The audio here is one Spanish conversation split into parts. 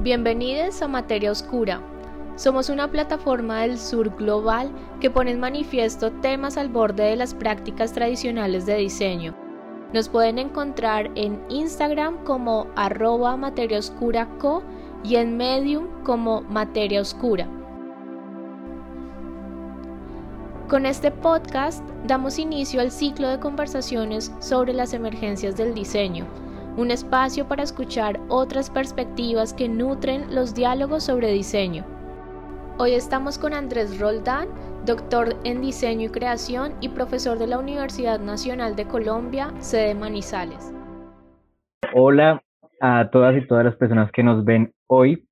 Bienvenidos a Materia Oscura. Somos una plataforma del sur global que pone en manifiesto temas al borde de las prácticas tradicionales de diseño. Nos pueden encontrar en Instagram como arroba materia oscura co y en Medium como materia oscura. Con este podcast damos inicio al ciclo de conversaciones sobre las emergencias del diseño un espacio para escuchar otras perspectivas que nutren los diálogos sobre diseño. Hoy estamos con Andrés Roldán, doctor en diseño y creación y profesor de la Universidad Nacional de Colombia, sede Manizales. Hola a todas y todas las personas que nos ven hoy.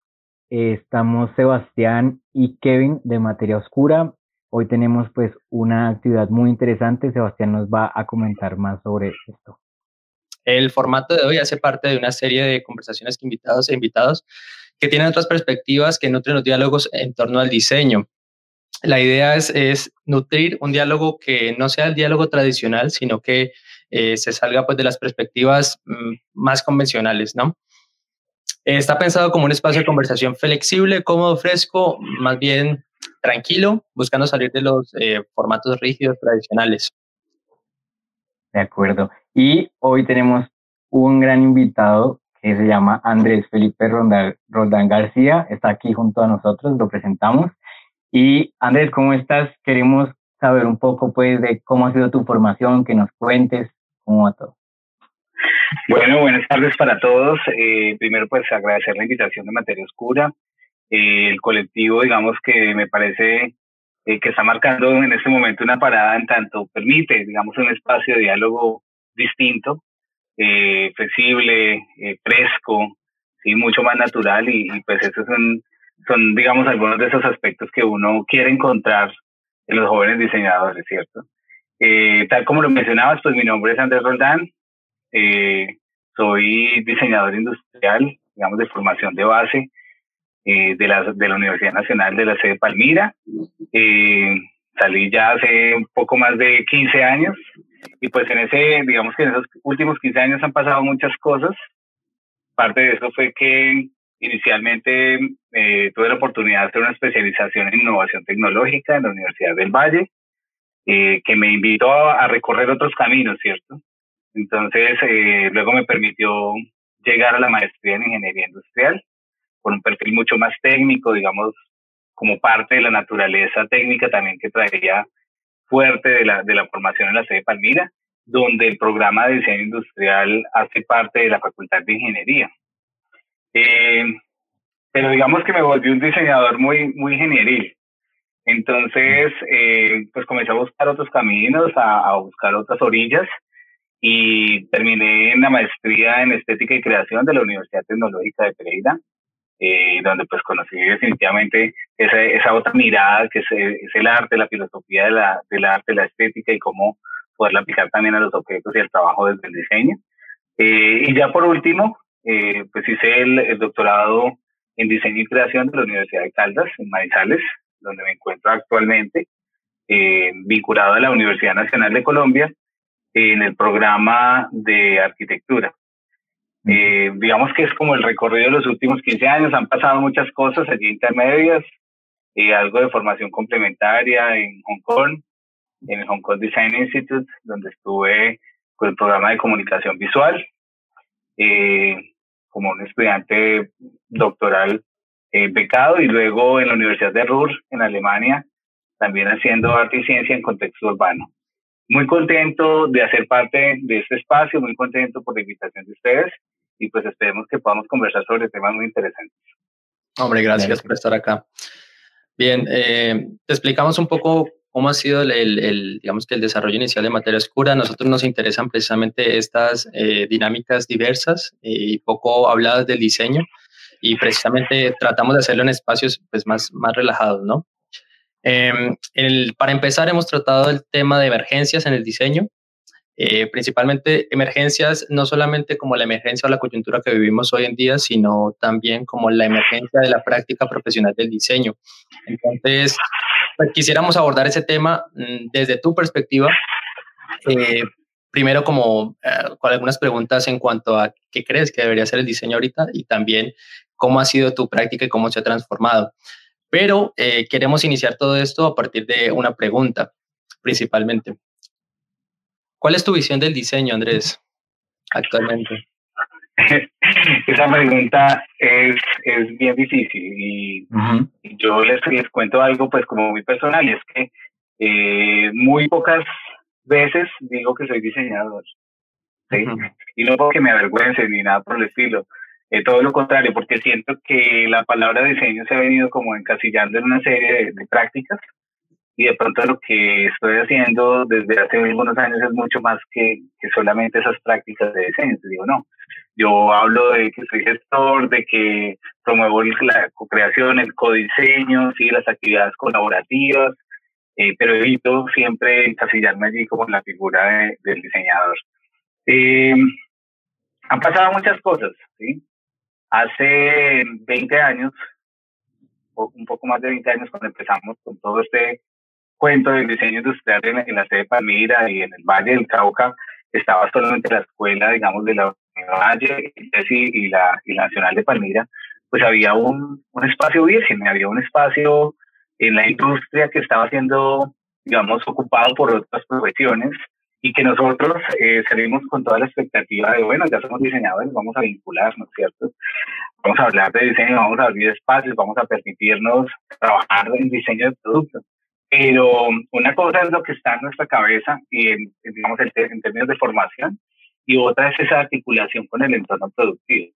Estamos Sebastián y Kevin de Materia Oscura. Hoy tenemos pues una actividad muy interesante. Sebastián nos va a comentar más sobre esto. El formato de hoy hace parte de una serie de conversaciones que invitados e invitados que tienen otras perspectivas que nutren los diálogos en torno al diseño. La idea es, nutrir un diálogo que no sea el diálogo tradicional, sino que eh, se salga pues, de las perspectivas mm, más convencionales, ¿no? Está pensado como un espacio de conversación flexible, cómodo, fresco, más bien tranquilo, buscando salir de los eh, formatos rígidos tradicionales. De acuerdo. Y hoy tenemos un gran invitado que se llama Andrés Felipe Roldán, García. Está aquí junto a nosotros, lo presentamos. Y Andrés, ¿cómo estás? Queremos saber un poco pues de cómo ha sido tu formación, que nos cuentes cómo va todo. Bueno, buenas tardes para todos. Eh, primero pues agradecer la invitación de Materia Oscura. Eh, el colectivo, digamos que me parece eh, que está marcando en este momento una parada en tanto permite, digamos, un espacio de diálogo distinto, eh, flexible, eh, fresco, y mucho más natural y, pues esos son, son, digamos, algunos de esos aspectos que uno quiere encontrar en los jóvenes diseñadores, ¿cierto? Eh, tal como lo mencionabas, pues mi nombre es Andrés Roldán, soy diseñador industrial, digamos, de formación de base de, la, de la Universidad Nacional de la sede Palmira. salí ya hace un poco más de 15 años y pues en ese, digamos que en esos últimos 15 años han pasado muchas cosas. Parte de eso fue que inicialmente eh, tuve la oportunidad de hacer una especialización en innovación tecnológica en la Universidad del Valle, eh, que me invitó a, recorrer otros caminos, ¿cierto? Entonces, eh, luego me permitió llegar a la maestría en ingeniería industrial, con un perfil mucho más técnico, digamos, como parte de la naturaleza técnica también que traía fuerte de la, de la formación en la sede Palmira, donde el programa de diseño industrial hace parte de la Facultad de Ingeniería. Eh, pero digamos que me volví un diseñador muy, muy ingenieril. Entonces, eh, pues comencé a buscar otros caminos, a, a, buscar otras orillas y terminé en la maestría en estética y creación de la Universidad Tecnológica de Pereira, eh, donde pues conocí definitivamente esa, esa otra mirada que es, es, el arte, la filosofía de la, del arte, la estética y cómo poderla aplicar también a los objetos y al trabajo desde el diseño. Eh, y ya por último, eh, pues hice el, el, doctorado en diseño y creación de la Universidad de Caldas, en Manizales, donde me encuentro actualmente, eh, vinculado a la Universidad Nacional de Colombia en el programa de arquitectura. Eh, digamos que es como el recorrido de los últimos 15 años, han pasado muchas cosas allí intermedias, eh, algo de formación complementaria en Hong Kong, en el Hong Kong Design Institute, donde estuve con el programa de comunicación visual, eh, como un estudiante doctoral eh, becado, y luego en la Universidad de Ruhr, en Alemania, también haciendo arte y ciencia en contexto urbano. Muy contento de hacer parte de este espacio, muy contento por la invitación de ustedes y pues esperemos que podamos conversar sobre temas muy interesantes. Hombre, gracias por estar acá. Bien, eh, te explicamos un poco cómo ha sido el, el, digamos que el desarrollo inicial de materia oscura. A nosotros nos interesan precisamente estas eh, dinámicas diversas y poco habladas del diseño y precisamente tratamos de hacerlo en espacios pues, más, más relajados, ¿no? Eh, el, para empezar, hemos tratado el tema de emergencias en el diseño, eh, principalmente emergencias, no solamente como la emergencia o la coyuntura que vivimos hoy en día, sino también como la emergencia de la práctica profesional del diseño. Entonces, pues, quisiéramos abordar ese tema mm, desde tu perspectiva. Eh, primero, como eh, con algunas preguntas en cuanto a qué crees que debería ser el diseño ahorita y también cómo ha sido tu práctica y cómo se ha transformado. Pero eh, queremos iniciar todo esto a partir de una pregunta, principalmente. ¿Cuál es tu visión del diseño, Andrés, actualmente? Esa pregunta es, es bien difícil y, yo les, les, cuento algo pues como muy personal y es que eh, muy pocas veces digo que soy diseñador. ¿sí? Y no porque me avergüence ni nada por el estilo. Eh, todo lo contrario, porque siento que la palabra diseño se ha venido como encasillando en una serie de, prácticas y de pronto lo que estoy haciendo desde hace algunos años es mucho más que, que solamente esas prácticas de diseño. Te digo, no, yo hablo de que soy gestor, de que promuevo la co-creación, el codiseño, sí, las actividades colaborativas, eh, pero evito siempre encasillarme allí como la figura del diseñador. Eh, han pasado muchas cosas, ¿sí? Hace 20 años, un poco más de 20 años, cuando empezamos con todo este cuento del diseño industrial en, la sede de Palmira y en el Valle del Cauca, estaba solamente la escuela, digamos, de la Valle y la, y la Nacional de Palmira, pues había un, un espacio virgen, había un espacio en la industria que estaba siendo, digamos, ocupado por otras profesiones y que nosotros eh, salimos con toda la expectativa de, bueno, ya somos diseñadores, vamos a vincularnos, ¿cierto? Vamos a hablar de diseño, vamos a abrir espacios, vamos a permitirnos trabajar en diseño de productos. Pero una cosa es lo que está en nuestra cabeza y en, digamos, en, términos de formación y otra es esa articulación con el entorno productivo.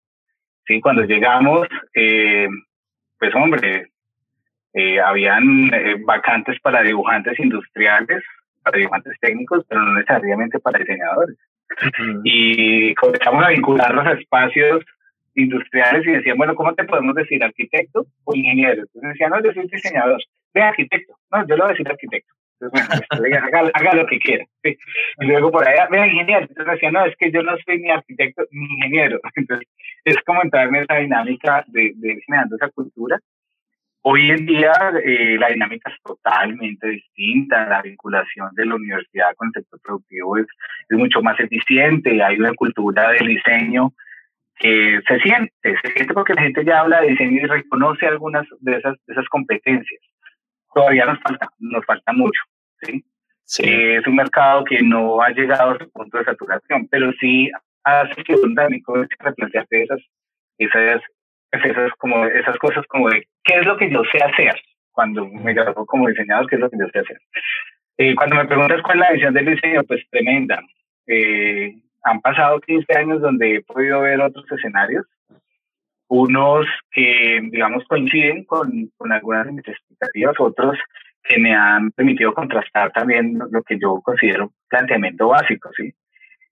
¿Sí? Cuando llegamos, eh, pues hombre, eh, habían eh, vacantes para dibujantes industriales, para dibujantes técnicos, pero no necesariamente para diseñadores. Y comenzamos a vincularlos a espacios industriales y decían, bueno, ¿cómo te podemos decir arquitecto o ingeniero? Entonces decían, no, yo soy diseñador. Ve arquitecto. No, yo lo voy a decir arquitecto. Entonces, bueno, pues, haga, lo que quiera. Y luego por allá, vea ingeniero. Entonces decían, no, es que yo no soy ni arquitecto ni ingeniero. Entonces es como entrar en esa dinámica de, de generando esa cultura Hoy en día eh, la dinámica es totalmente distinta, la vinculación de la universidad con el sector productivo es, es mucho más eficiente, hay una cultura del diseño que se siente, se siente porque la gente ya habla de diseño y reconoce algunas de esas, de esas competencias. Todavía nos falta, nos falta mucho, ¿sí? es un mercado que no ha llegado a su punto de saturación, pero sí hace que un dinámico replantearse esas, esas esas, como, esas cosas como de qué es lo que yo sé hacer cuando me graduó como diseñador, qué es lo que yo sé hacer. Eh, cuando me preguntas cuál es la visión del diseño, pues tremenda. Eh, han pasado 15 años donde he podido ver otros escenarios, unos que, digamos, coinciden con, con algunas de mis expectativas, otros que me han permitido contrastar también lo que yo considero planteamiento básico, ¿sí?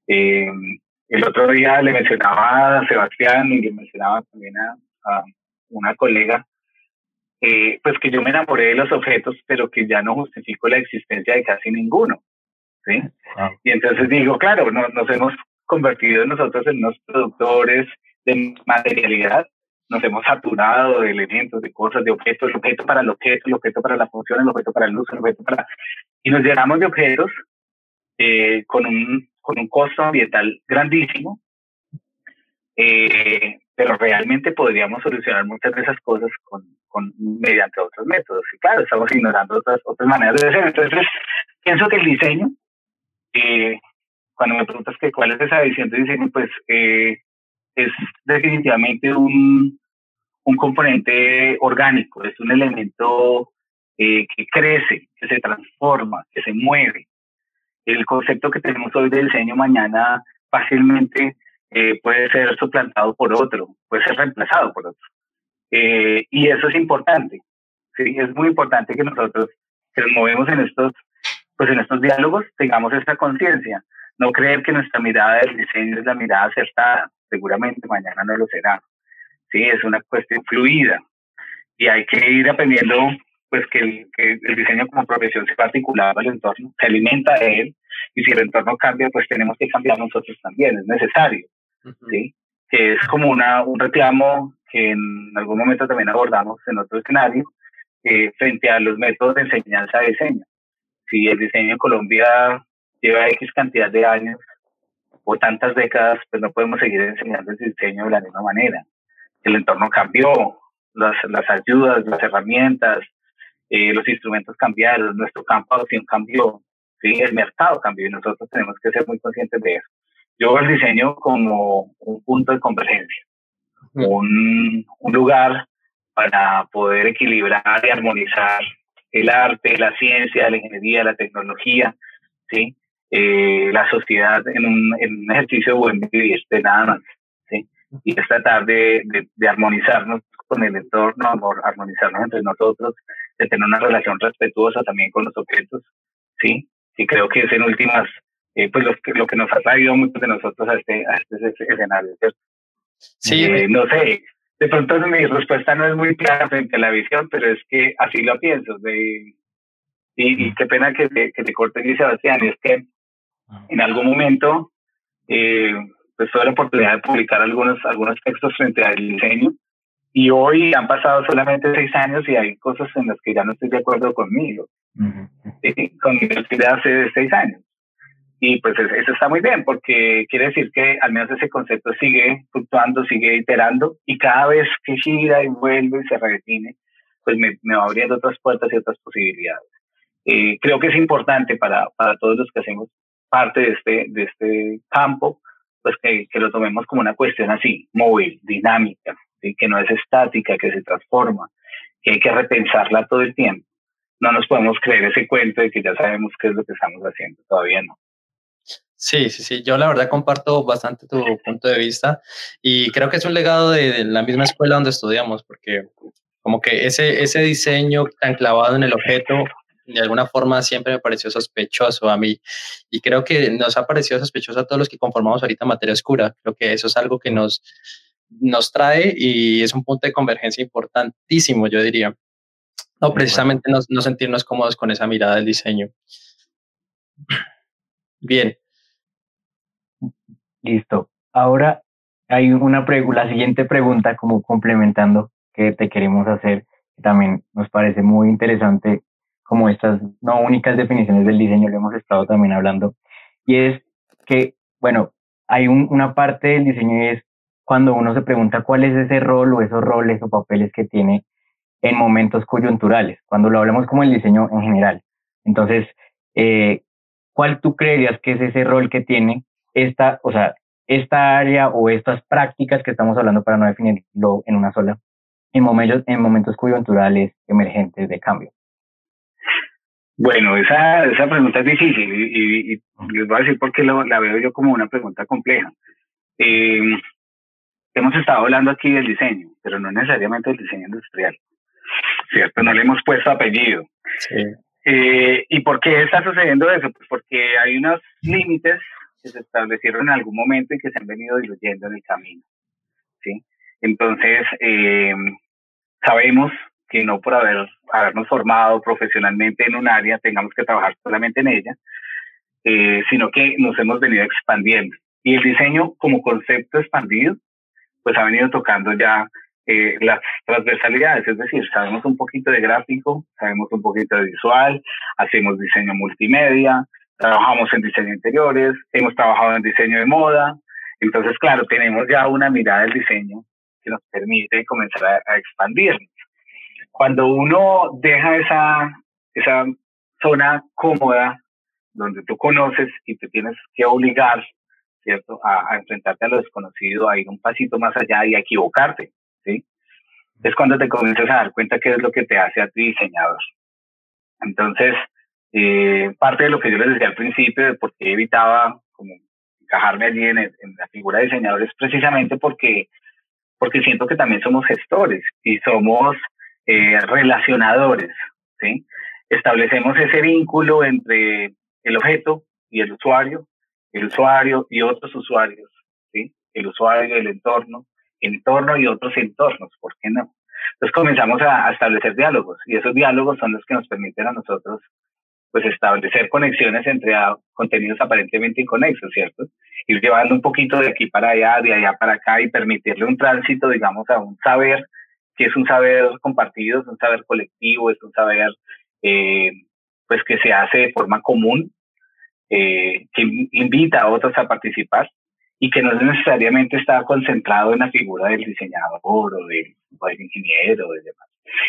Eh, el otro día le mencionaba a Sebastián y le mencionaba también a, una colega, eh, pues que yo me enamoré de los objetos, pero que ya no justifico la existencia de casi ninguno. ¿sí? Y entonces digo, claro, nos hemos convertido nosotros en unos productores de materialidad, nos hemos saturado de elementos, de cosas, de objetos, el objeto para el objeto, el objeto para la función, el objeto para el uso, el objeto para... Y nos llenamos de objetos eh, con, un, con un costo ambiental grandísimo, eh, pero realmente podríamos solucionar muchas de esas cosas con, con mediante otros métodos. Y claro, estamos ignorando otras, otras maneras de hacer. Entonces, pienso que el diseño, eh, cuando me preguntas que cuál es esa visión de diseño, pues eh, es definitivamente un, un componente orgánico, es un elemento eh, que crece, que se transforma, que se mueve. El concepto que tenemos hoy de diseño mañana fácilmente eh, puede ser suplantado por otro, puede ser reemplazado por otro. Eh, y eso es importante. ¿sí? Es muy importante que nosotros que nos movemos en estos, pues en estos diálogos tengamos esta conciencia. No creer que nuestra mirada del diseño es la mirada acertada. Seguramente mañana no lo será. Sí, es una cuestión fluida. Y hay que ir aprendiendo pues que el, que el diseño como profesión se va articulado al entorno, se alimenta de él, y si el entorno cambia, pues tenemos que cambiar nosotros también, es necesario. ¿sí? que es como una, un reclamo que en algún momento también abordamos en otro escenario, eh, frente a los métodos de enseñanza de diseño. Si el diseño en Colombia lleva X cantidad de años o tantas décadas, pues no podemos seguir enseñando el diseño de la misma manera. el entorno cambió, las, las ayudas, las herramientas, eh, los instrumentos cambiaron, nuestro campo de acción cambió, ¿sí? el mercado cambió y nosotros tenemos que ser muy conscientes de eso. Yo veo el diseño como un punto de convergencia, un, un lugar para poder equilibrar y armonizar el arte, la ciencia, la ingeniería, la tecnología, ¿sí? Eh, la sociedad en un, en un, ejercicio de buen vivir, de nada más. ¿sí? Y es tratar de, de, de armonizarnos con el entorno, armonizarnos entre nosotros, de tener una relación respetuosa también con los objetos, ¿sí? Y creo que es en últimas, eh, pues lo que, lo que nos ha traído muchos de nosotros a este, a este escenario, ¿cierto? Sí. Eh, no sé, de pronto mi respuesta no es muy clara frente a la visión, pero es que así lo pienso. De, y, y qué pena que te, que te corte, Sebastián, es que en algún momento eh, pues tuve la oportunidad de publicar algunos, algunos textos frente al diseño y hoy han pasado solamente seis años y hay cosas en las que ya no estoy de acuerdo conmigo, con mi de hace seis años. Y pues eso está muy bien, porque quiere decir que al menos ese concepto sigue fluctuando, sigue iterando, y cada vez que gira y vuelve y se redefine, pues me, me va abriendo otras puertas y otras posibilidades. Eh, creo que es importante para, para todos los que hacemos parte de este, de este campo, pues que, que lo tomemos como una cuestión así, móvil, dinámica, que no es estática, que se transforma, que hay que repensarla todo el tiempo. No nos podemos creer ese cuento de que ya sabemos qué es lo que estamos haciendo, todavía no. Sí, sí, sí, yo la verdad comparto bastante tu punto de vista y creo que es un legado de, la misma escuela donde estudiamos, porque como que ese, ese diseño tan clavado en el objeto de alguna forma siempre me pareció sospechoso a mí y creo que nos ha parecido sospechoso a todos los que conformamos ahorita materia oscura. Creo que eso es algo que nos, nos trae y es un punto de convergencia importantísimo, yo diría. No, precisamente no, no, sentirnos cómodos con esa mirada del diseño. Bien. Listo. Ahora hay una la siguiente pregunta como complementando que te queremos hacer, que también nos parece muy interesante, como estas no únicas definiciones del diseño, lo hemos estado también hablando, y es que, bueno, hay un, una parte del diseño y es cuando uno se pregunta cuál es ese rol o esos roles o papeles que tiene en momentos coyunturales, cuando lo hablamos como el diseño en general. Entonces, eh, ¿cuál tú creerías que es ese rol que tiene esta, o sea, esta área o estas prácticas que estamos hablando para no definirlo en una sola, en momentos, en momentos coyunturales emergentes de cambio? Bueno, esa, esa pregunta es difícil y, y, les voy a decir por qué la veo yo como una pregunta compleja. Eh, hemos estado hablando aquí del diseño, pero no necesariamente del diseño industrial, ¿cierto? No le hemos puesto apellido. Sí. Eh, ¿Y por qué está sucediendo eso? Pues porque hay unos límites que se establecieron en algún momento y que se han venido diluyendo en el camino, ¿sí? Entonces, eh, sabemos que no por haber, habernos formado profesionalmente en un área tengamos que trabajar solamente en ella, eh, sino que nos hemos venido expandiendo. Y el diseño como concepto expandido pues ha venido tocando ya eh, las transversalidades, es decir, sabemos un poquito de gráfico, sabemos un poquito de visual, hacemos diseño multimedia, trabajamos en diseño interiores, hemos trabajado en diseño de moda, entonces, claro, tenemos ya una mirada del diseño que nos permite comenzar a, a expandirnos. Cuando uno deja esa, esa zona cómoda donde tú conoces y te tienes que obligar ¿cierto? A, enfrentarte a lo desconocido, a ir un pasito más allá y a equivocarte, ¿sí? Es cuando te comienzas a dar cuenta qué es lo que te hace a ti diseñador. Entonces, eh, parte de lo que yo les decía al principio de por qué evitaba como encajarme allí en, la figura de diseñador es precisamente porque, porque siento que también somos gestores y somos eh, relacionadores, ¿sí? Establecemos ese vínculo entre el objeto y el usuario, el usuario y otros usuarios, ¿sí? El usuario, el entorno, entorno y otros entornos, ¿por qué no? Entonces comenzamos a, establecer diálogos y esos diálogos son los que nos permiten a nosotros pues establecer conexiones entre contenidos aparentemente inconexos, ¿cierto? Ir llevando un poquito de aquí para allá, de allá para acá y permitirle un tránsito, digamos, a un saber que es un saber compartido, es un saber colectivo, es un saber eh, pues que se hace de forma común eh, que invita a otros a participar y que no necesariamente está concentrado en la figura del diseñador o del, ingeniero o demás.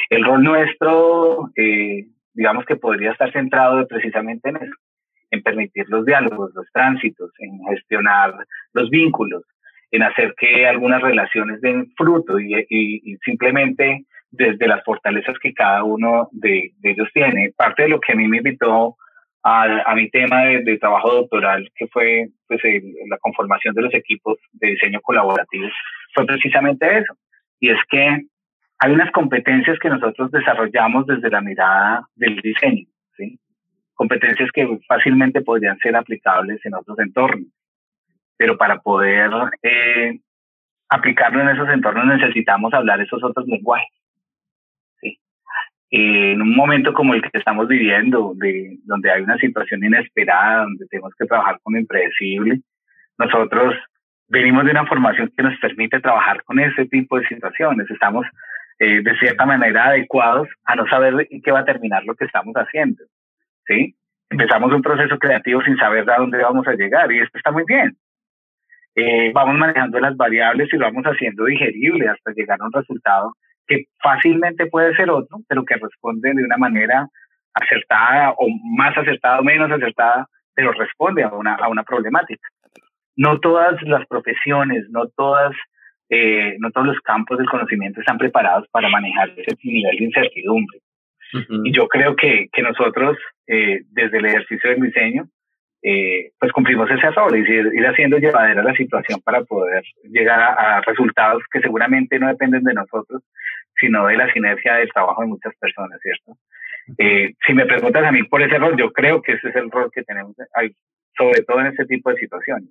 El rol nuestro, eh, digamos que podría estar centrado precisamente en eso, en permitir los diálogos, los tránsitos, en gestionar los vínculos, en hacer que algunas relaciones den fruto y, simplemente desde las fortalezas que cada uno de, ellos tiene. Parte de lo que a mí me invitó a, mi tema de, trabajo doctoral, que fue pues, la conformación de los equipos de diseño colaborativo, fue precisamente eso. Y es que hay unas competencias que nosotros desarrollamos desde la mirada del diseño, competencias que fácilmente podrían ser aplicables en otros entornos pero para poder eh, aplicarlo en esos entornos necesitamos hablar esos otros lenguajes. ¿sí? en un momento como el que estamos viviendo, de, donde hay una situación inesperada, donde tenemos que trabajar con lo impredecible, nosotros venimos de una formación que nos permite trabajar con ese tipo de situaciones. Estamos eh, de cierta manera adecuados a no saber en qué va a terminar lo que estamos haciendo. ¿sí? Empezamos un proceso creativo sin saber a dónde vamos a llegar y esto está muy bien. Eh, vamos manejando las variables y lo vamos haciendo digerible hasta llegar a un resultado que fácilmente puede ser otro, pero que responde de una manera acertada o más acertada o menos acertada, pero responde a una, a una problemática. No todas las profesiones, no todas, eh, no todos los campos del conocimiento están preparados para manejar ese nivel de incertidumbre. Y yo creo que, que nosotros, eh, desde el ejercicio del diseño, eh, pues cumplimos ese error y ir, haciendo llevadera la situación para poder llegar a, resultados que seguramente no dependen de nosotros, sino de la sinergia del trabajo de muchas personas, ¿cierto? Eh, si me preguntas a mí por ese rol, yo creo que ese es el rol que tenemos, sobre todo en este tipo de situaciones.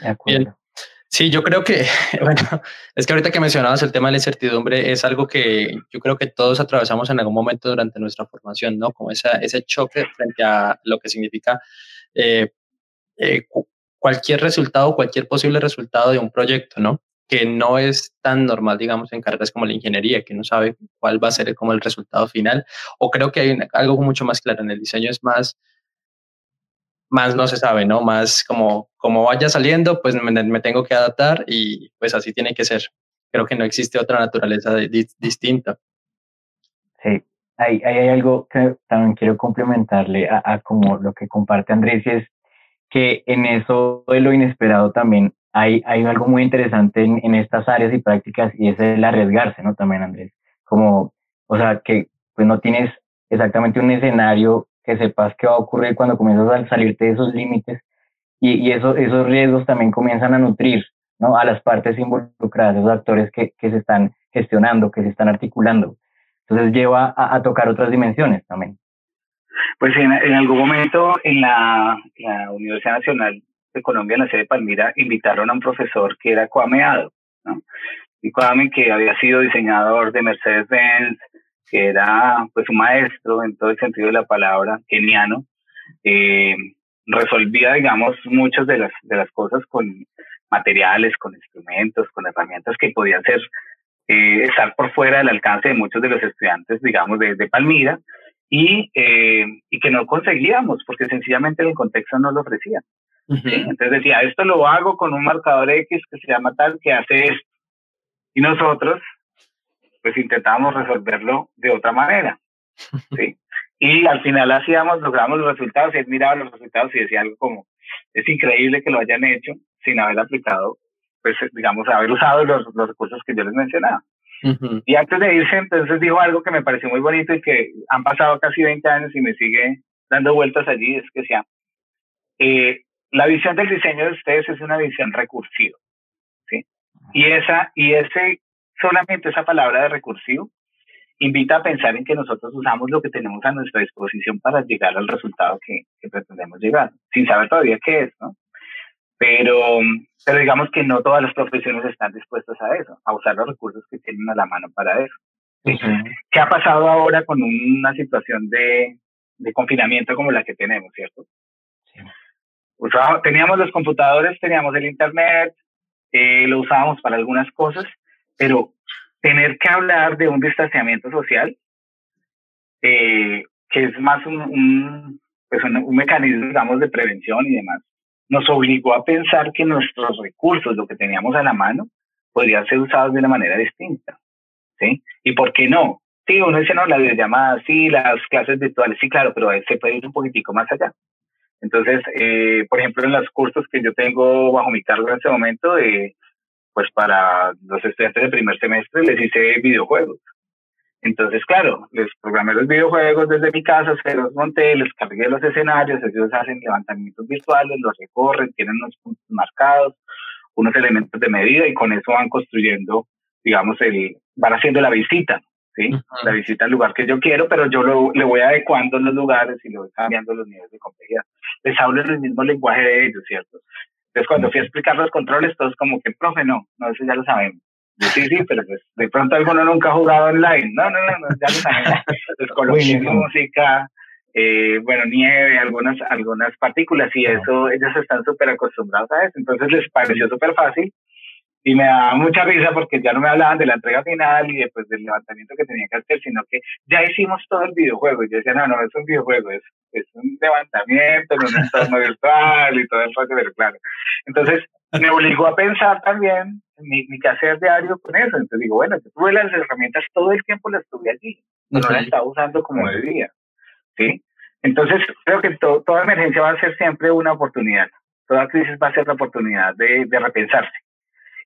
De acuerdo. Sí, yo creo que, bueno, es que ahorita que mencionabas el tema de la incertidumbre es algo que yo creo que todos atravesamos en algún momento durante nuestra formación, ¿no? Como esa, ese choque frente a lo que significa eh, eh, cualquier resultado, cualquier posible resultado de un proyecto, ¿no? Que no es tan normal, digamos, en carreras como la ingeniería, que no sabe cuál va a ser como el resultado final. O creo que hay algo mucho más claro en el diseño, es más más no se sabe, ¿no? Más como, como vaya saliendo, pues me, tengo que adaptar y pues así tiene que ser. Creo que no existe otra naturaleza distinta. Sí, hay, hay, algo que también quiero complementarle a, como lo que comparte Andrés es que en eso de lo inesperado también hay, hay algo muy interesante en, en estas áreas y prácticas y es el arriesgarse, ¿no? También Andrés, como, o sea, que pues no tienes exactamente un escenario que sepas qué va a ocurrir cuando comienzas a salirte de esos límites y, y esos, esos riesgos también comienzan a nutrir ¿no? a las partes involucradas, esos actores que, que se están gestionando, que se están articulando. Entonces lleva a, tocar otras dimensiones también. Pues en, en algún momento en la, la, Universidad Nacional de Colombia, en la sede de Palmira, invitaron a un profesor que era Coameado, ¿no? Y Coame, que había sido diseñador de Mercedes-Benz, que era pues un maestro en todo el sentido de la palabra, keniano, eh, resolvía, digamos, muchas de las, de las cosas con materiales, con instrumentos, con herramientas que podían ser, eh, estar por fuera del alcance de muchos de los estudiantes, digamos, de, de Palmira, y, eh, y que no conseguíamos, porque sencillamente el contexto no lo ofrecía. Entonces decía, esto lo hago con un marcador X que se llama tal, que hace esto. Y nosotros, pues intentábamos resolverlo de otra manera. ¿sí? Y al final hacíamos, logramos los resultados, y él miraba los resultados y decía algo como, es increíble que lo hayan hecho sin haber aplicado, pues digamos, haber usado los, los recursos que yo les mencionaba. Y antes de irse, entonces dijo algo que me pareció muy bonito y que han pasado casi 20 años y me sigue dando vueltas allí, es que decía, eh, la visión del diseño de ustedes es una visión recursiva, ¿sí? Y esa, y ese solamente esa palabra de recursivo invita a pensar en que nosotros usamos lo que tenemos a nuestra disposición para llegar al resultado que, pretendemos llegar, sin saber todavía qué es, ¿no? Pero, pero digamos que no todas las profesiones están dispuestas a eso, a usar los recursos que tienen a la mano para eso. ¿Qué ha pasado ahora con una situación de, de confinamiento como la que tenemos, cierto? teníamos los computadores, teníamos el Internet, eh, lo usábamos para algunas cosas, pero tener que hablar de un distanciamiento social, eh, que es más un, un, pues un, mecanismo, digamos, de prevención y demás, nos obligó a pensar que nuestros recursos, lo que teníamos a la mano, podrían ser usados de una manera distinta. ¿Sí? ¿Y por qué no? Sí, uno dice, no, las videollamadas, sí, las clases virtuales, sí, claro, pero se puede ir un poquitico más allá. Entonces, eh, por ejemplo, en los cursos que yo tengo bajo mi cargo en este momento, eh, pues para los estudiantes de primer semestre les hice videojuegos. Entonces, claro, les programé los videojuegos desde mi casa, se los monté, les cargué los escenarios, ellos hacen levantamientos virtuales, los recorren, tienen unos puntos marcados, unos elementos de medida y con eso van construyendo, digamos, el, van haciendo la visita, ¿sí? La visita al lugar que yo quiero, pero yo lo, le voy adecuando los lugares y le voy cambiando los niveles de complejidad. Les hablo en el mismo lenguaje de ellos, ¿cierto? Entonces, cuando fui a explicar los controles, todos como que, profe, no, no, eso ya lo sabemos sí, sí, pero pues de pronto alguno nunca ha jugado online. No, no, no, ya lo sabemos. Entonces coloqué música, eh, bueno, nieve, algunas, algunas partículas y eso, ellos están súper acostumbrados a eso. Entonces les pareció súper fácil y me da mucha risa porque ya no me hablaban de la entrega final y después del levantamiento que tenía que hacer, sino que ya hicimos todo el videojuego. Y yo decía, no, no, es un videojuego, es, es un levantamiento en un entorno virtual y todo eso, pero claro. Entonces, me obligó a pensar también mi, mi quehacer diario con eso. Entonces digo, bueno, yo tuve las herramientas todo el tiempo, las tuve allí, no las estaba usando como debía. ¿sí? Entonces, creo que toda emergencia va a ser siempre una oportunidad. Toda crisis va a ser la oportunidad de, de repensarse.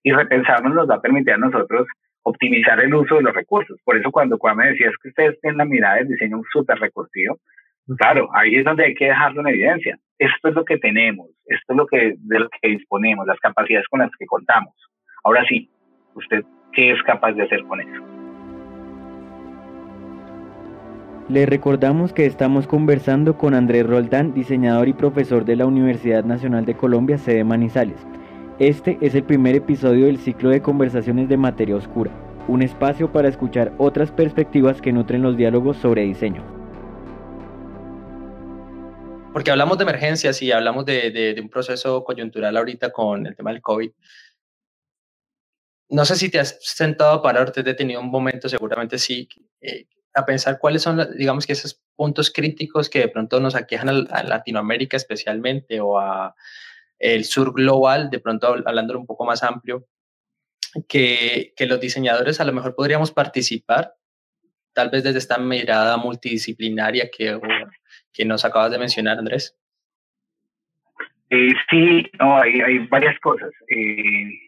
Y repensarnos nos va a permitir a nosotros optimizar el uso de los recursos. Por eso cuando Kwame decía es que ustedes tienen la mirada del diseño súper recursivo, claro, ahí es donde hay que dejarlo en evidencia. Esto es lo que tenemos, esto es lo que, de lo que disponemos, las capacidades con las que contamos. Ahora sí, ¿usted qué es capaz de hacer con eso? Le recordamos que estamos conversando con Andrés Roldán, diseñador y profesor de la Universidad Nacional de Colombia, sede Manizales. Este es el primer episodio del ciclo de conversaciones de materia oscura, un espacio para escuchar otras perspectivas que nutren los diálogos sobre diseño. Porque hablamos de emergencias y hablamos de, de un proceso coyuntural ahorita con el tema del COVID no sé si te has sentado a parar, te has detenido un momento, seguramente sí, eh, a pensar cuáles son, digamos que esos puntos críticos que de pronto nos aquejan a, Latinoamérica especialmente o a el sur global, de pronto hablándolo un poco más amplio, que, que los diseñadores a lo mejor podríamos participar, tal vez desde esta mirada multidisciplinaria que, que nos acabas de mencionar, Andrés. Eh, sí, no, hay, hay varias cosas. Eh,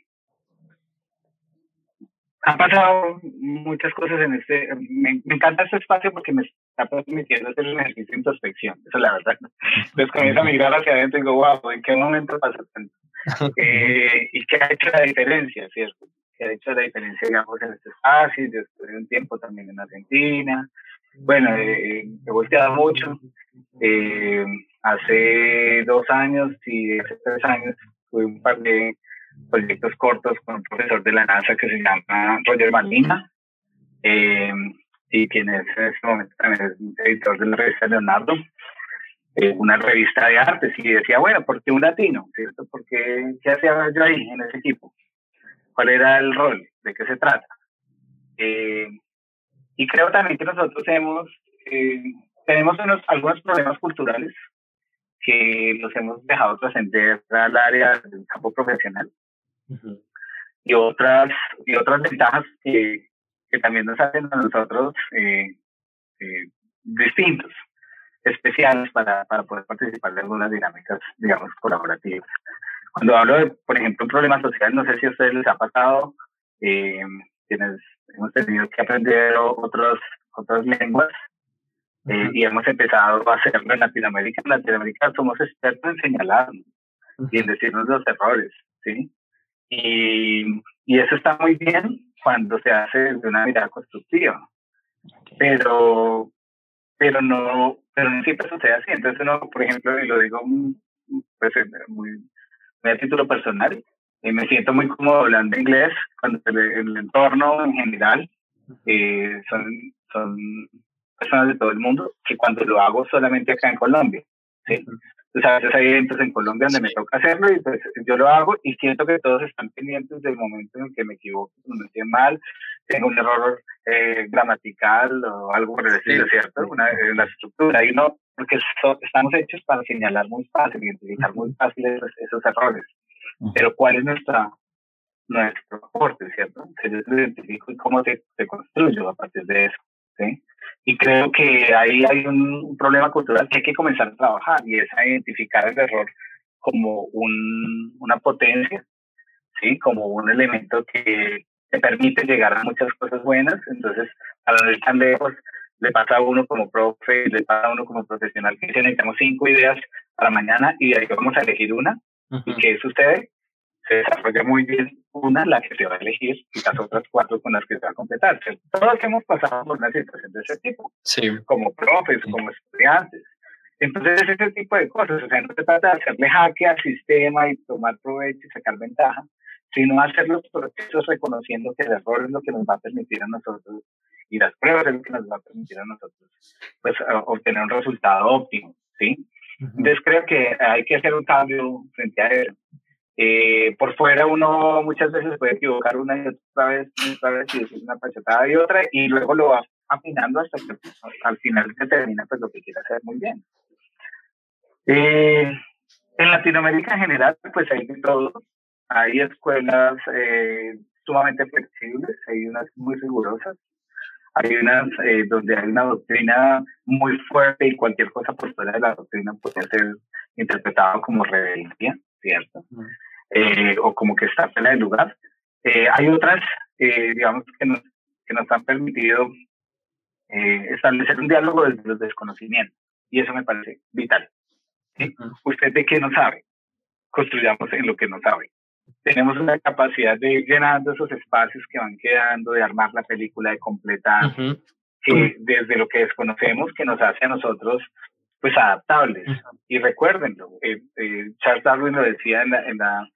han pasado muchas cosas en este. Me, encanta este espacio porque me está permitiendo hacer un ejercicio de introspección, eso es la verdad. Entonces comienzo a mirar hacia adentro y digo, wow, ¿en qué momento pasó tanto? Eh, y qué ha hecho la diferencia, ¿cierto? ¿Qué ha hecho la diferencia, digamos, en este espacio? Yo estuve un tiempo también en Argentina. Bueno, eh, he volteado mucho. Eh, hace dos años y hace tres años tuve un par de proyectos cortos con un profesor de la NASA que se llama Roger Malina, eh, y quien es en este momento también es editor de la revista Leonardo, eh, una revista de artes, y decía, bueno, ¿por qué un latino? ¿Cierto? Porque, ¿Qué hacía yo ahí en ese equipo? ¿Cuál era el rol? ¿De qué se trata? Eh, y creo también que nosotros hemos, tenemos unos, algunos problemas culturales que los hemos dejado trascender al área del campo profesional y otras y otras ventajas que, que también nos hacen a nosotros eh, eh, distintos, especiales para, para poder participar de algunas dinámicas, digamos, colaborativas. Cuando hablo de, por ejemplo, un problema social, no sé si a ustedes les ha pasado, eh, quienes hemos tenido que aprender otros, otras lenguas eh, y hemos empezado a hacerlo en Latinoamérica. En Latinoamérica somos expertos en señalarnos y en decirnos los errores, ¿sí? Y, y eso está muy bien cuando se hace de una mirada constructiva. Pero, pero no, pero no siempre sucede así. Entonces uno, por ejemplo, y lo digo pues, muy, muy a título personal, y me siento muy cómodo hablando inglés cuando el, el entorno en general eh, son, son personas de todo el mundo que cuando lo hago solamente acá en Colombia. ¿sí? Entonces a veces hay eventos en Colombia donde me toca hacerlo y pues yo lo hago y siento que todos están pendientes del momento en el que me equivoco, me estoy mal, tenga un error eh, gramatical o algo por estilo, ¿cierto? Una, en la estructura. Y no, porque estamos hechos para señalar muy fácil, identificar muy fácil esos, errores. Pero ¿cuál es nuestra nuestro aporte, ¿cierto? Que yo identifico y cómo se, se construyo a partir de eso, ¿sí? Y creo que ahí hay un, problema cultural que hay que comenzar a trabajar y es a identificar el error como un, una potencia, ¿sí? Como un elemento que te permite llegar a muchas cosas buenas. Entonces, a no ir tan lejos, le pasa a uno como profe, le pasa a uno como profesional que dice, necesitamos cinco ideas para mañana y de ahí vamos a elegir una. ¿Y qué sucede? Se desarrolla muy bien una, la que se va a elegir, y las otras cuatro con las que se va a completar. Todos hemos pasado por una situación de ese tipo, sí. como profes, como estudiantes. Entonces, ese tipo de cosas, o sea, no se trata de hacerle jaque al sistema y tomar provecho y sacar ventaja, sino hacer los procesos reconociendo que el error es lo que nos va a permitir a nosotros y las pruebas es lo que nos va a permitir a nosotros pues obtener un resultado óptimo, ¿sí? Entonces creo que hay que hacer un cambio frente a eso. Eh, por fuera uno muchas veces puede equivocar una y otra vez, otra vez y decir una pachotada y otra y luego lo va afinando hasta que al final se termina pues lo que quiere hacer muy bien. Eh, en Latinoamérica en general pues hay de todo. Hay escuelas eh, sumamente flexibles, hay unas muy rigurosas, hay unas eh, donde hay una doctrina muy fuerte y cualquier cosa por fuera de la doctrina puede ser interpretado como rebeldía, ¿cierto? Eh, o como que está fuera del lugar. Eh, hay otras, eh, digamos, que nos, que nos han permitido establecer un diálogo desde los desconocimientos y eso me parece vital. ¿Usted de qué no sabe? Construyamos en lo que no sabe. Tenemos una capacidad de ir llenando esos espacios que van quedando, de armar la película, de completar, que desde lo que desconocemos, que nos hace a nosotros pues adaptables. Y recuérdenlo, eh, eh, Charles Darwin lo decía en, la, en, la,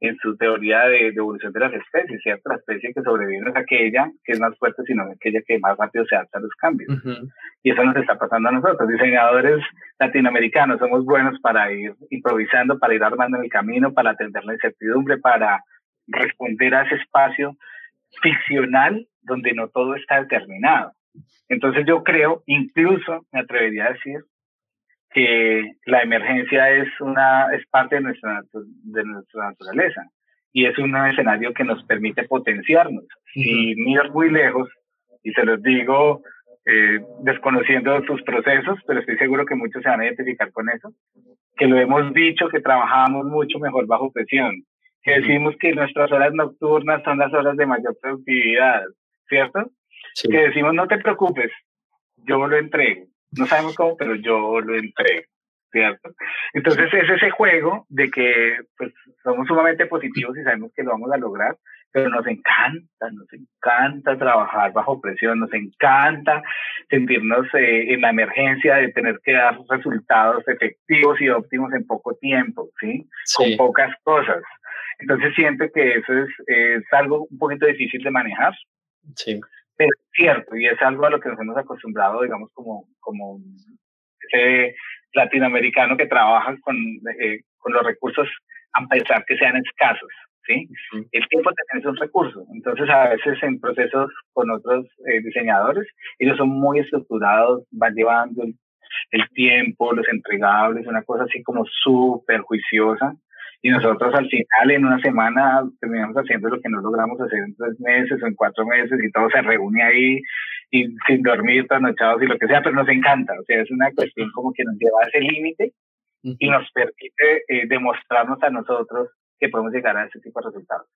en su teoría de, evolución de las especies, ¿cierto? La especie que sobrevive no es aquella que es más fuerte, sino aquella que más rápido se adapta a los cambios. Y eso nos está pasando a nosotros, diseñadores latinoamericanos, somos buenos para ir improvisando, para ir armando el camino, para atender la incertidumbre, para responder a ese espacio ficcional donde no todo está determinado. Entonces yo creo, incluso me atrevería a decir, que la emergencia es, una, es parte de nuestra, de nuestra naturaleza y es un escenario que nos permite potenciarnos. Si miras muy lejos, y se los digo eh, desconociendo sus procesos, pero estoy seguro que muchos se van a identificar con eso, que lo hemos dicho, que trabajamos mucho mejor bajo presión, que decimos que nuestras horas nocturnas son las horas de mayor productividad, ¿cierto? Que decimos, no te preocupes, yo lo entrego. No sabemos cómo, pero yo lo entrego. ¿cierto? Entonces es ese juego de que pues somos sumamente positivos y sabemos que lo vamos a lograr, pero nos encanta, nos encanta trabajar bajo presión, nos encanta sentirnos eh, en la emergencia de tener que dar resultados efectivos y óptimos en poco tiempo, ¿sí? Con pocas cosas. Entonces siento que eso es, es algo un poquito difícil de manejar. Sí es cierto y es algo a lo que nos hemos acostumbrado, digamos, como, como ese latinoamericano que trabaja con, eh, con los recursos a pesar que sean escasos. ¿sí? El tiempo también es un recurso. Entonces, a veces en procesos con otros eh, diseñadores, ellos son muy estructurados, van llevando el, el tiempo, los entregables, una cosa así como súper juiciosa y nosotros al final en una semana terminamos haciendo lo que no logramos hacer en tres meses o en cuatro meses y todo se reúne ahí y sin dormir, trasnochados y lo que sea, pero nos encanta, o sea, es una cuestión como que nos lleva a ese límite y nos permite eh, demostrarnos a nosotros que podemos llegar a ese tipo de resultados.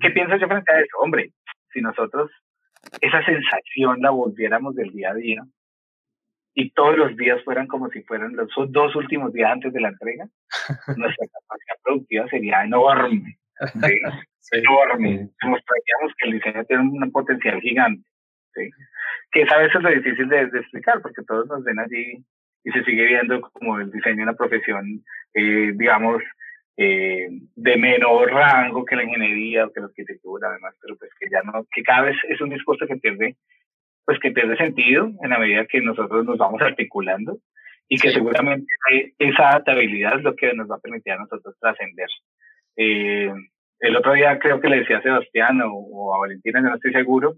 ¿Qué pienso yo frente a eso? Hombre, si nosotros esa sensación la volviéramos del día a día, y todos los días fueran como si fueran los dos últimos días antes de la entrega, nuestra capacidad productiva sería enorme. ¿sí? Enorme. Mostraríamos que el diseño tiene un potencial gigante. ¿sí? Que es a veces lo difícil de, explicar, porque todos nos ven allí y se sigue viendo como el diseño una profesión, eh, digamos, eh, de menor rango que la ingeniería o que la arquitectura, además, pero pues que ya no, que cada vez es un discurso que pierde pues que pierde sentido en la medida que nosotros nos vamos articulando y que seguramente esa adaptabilidad es lo que nos va a permitir a nosotros trascender. Eh, el otro día creo que le decía a Sebastián o, a Valentina, no estoy seguro,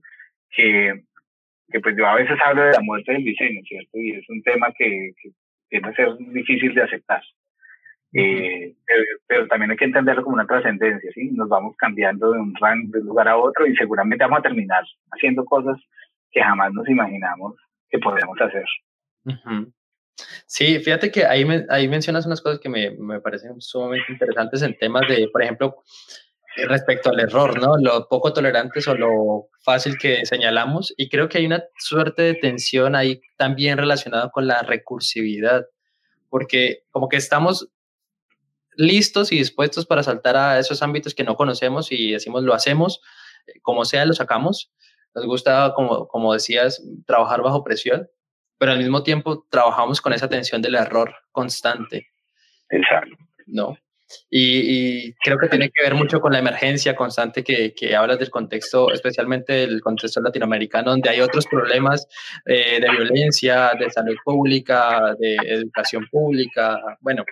que, que pues yo a veces hablo de la muerte del diseño, ¿cierto? Y es un tema que, que tiende a ser difícil de aceptar. Eh, pero, también hay que entenderlo como una trascendencia, ¿sí? Nos vamos cambiando de un rango, de un lugar a otro y seguramente vamos a terminar haciendo cosas que jamás nos imaginamos que podemos hacer. Sí, fíjate que ahí, ahí mencionas unas cosas que me, me, parecen sumamente interesantes en temas de, por ejemplo, respecto al error, ¿no? Lo poco tolerantes o lo fácil que señalamos. Y creo que hay una suerte de tensión ahí también relacionada con la recursividad, porque como que estamos listos y dispuestos para saltar a esos ámbitos que no conocemos y decimos lo hacemos, como sea, lo sacamos. Nos gusta, como, como decías, trabajar bajo presión, pero al mismo tiempo trabajamos con esa tensión del error constante. Exacto. ¿No? Y, creo que tiene que ver mucho con la emergencia constante que, que hablas del contexto, especialmente del contexto latinoamericano, donde hay otros problemas eh, de violencia, de salud pública, de educación pública, bueno,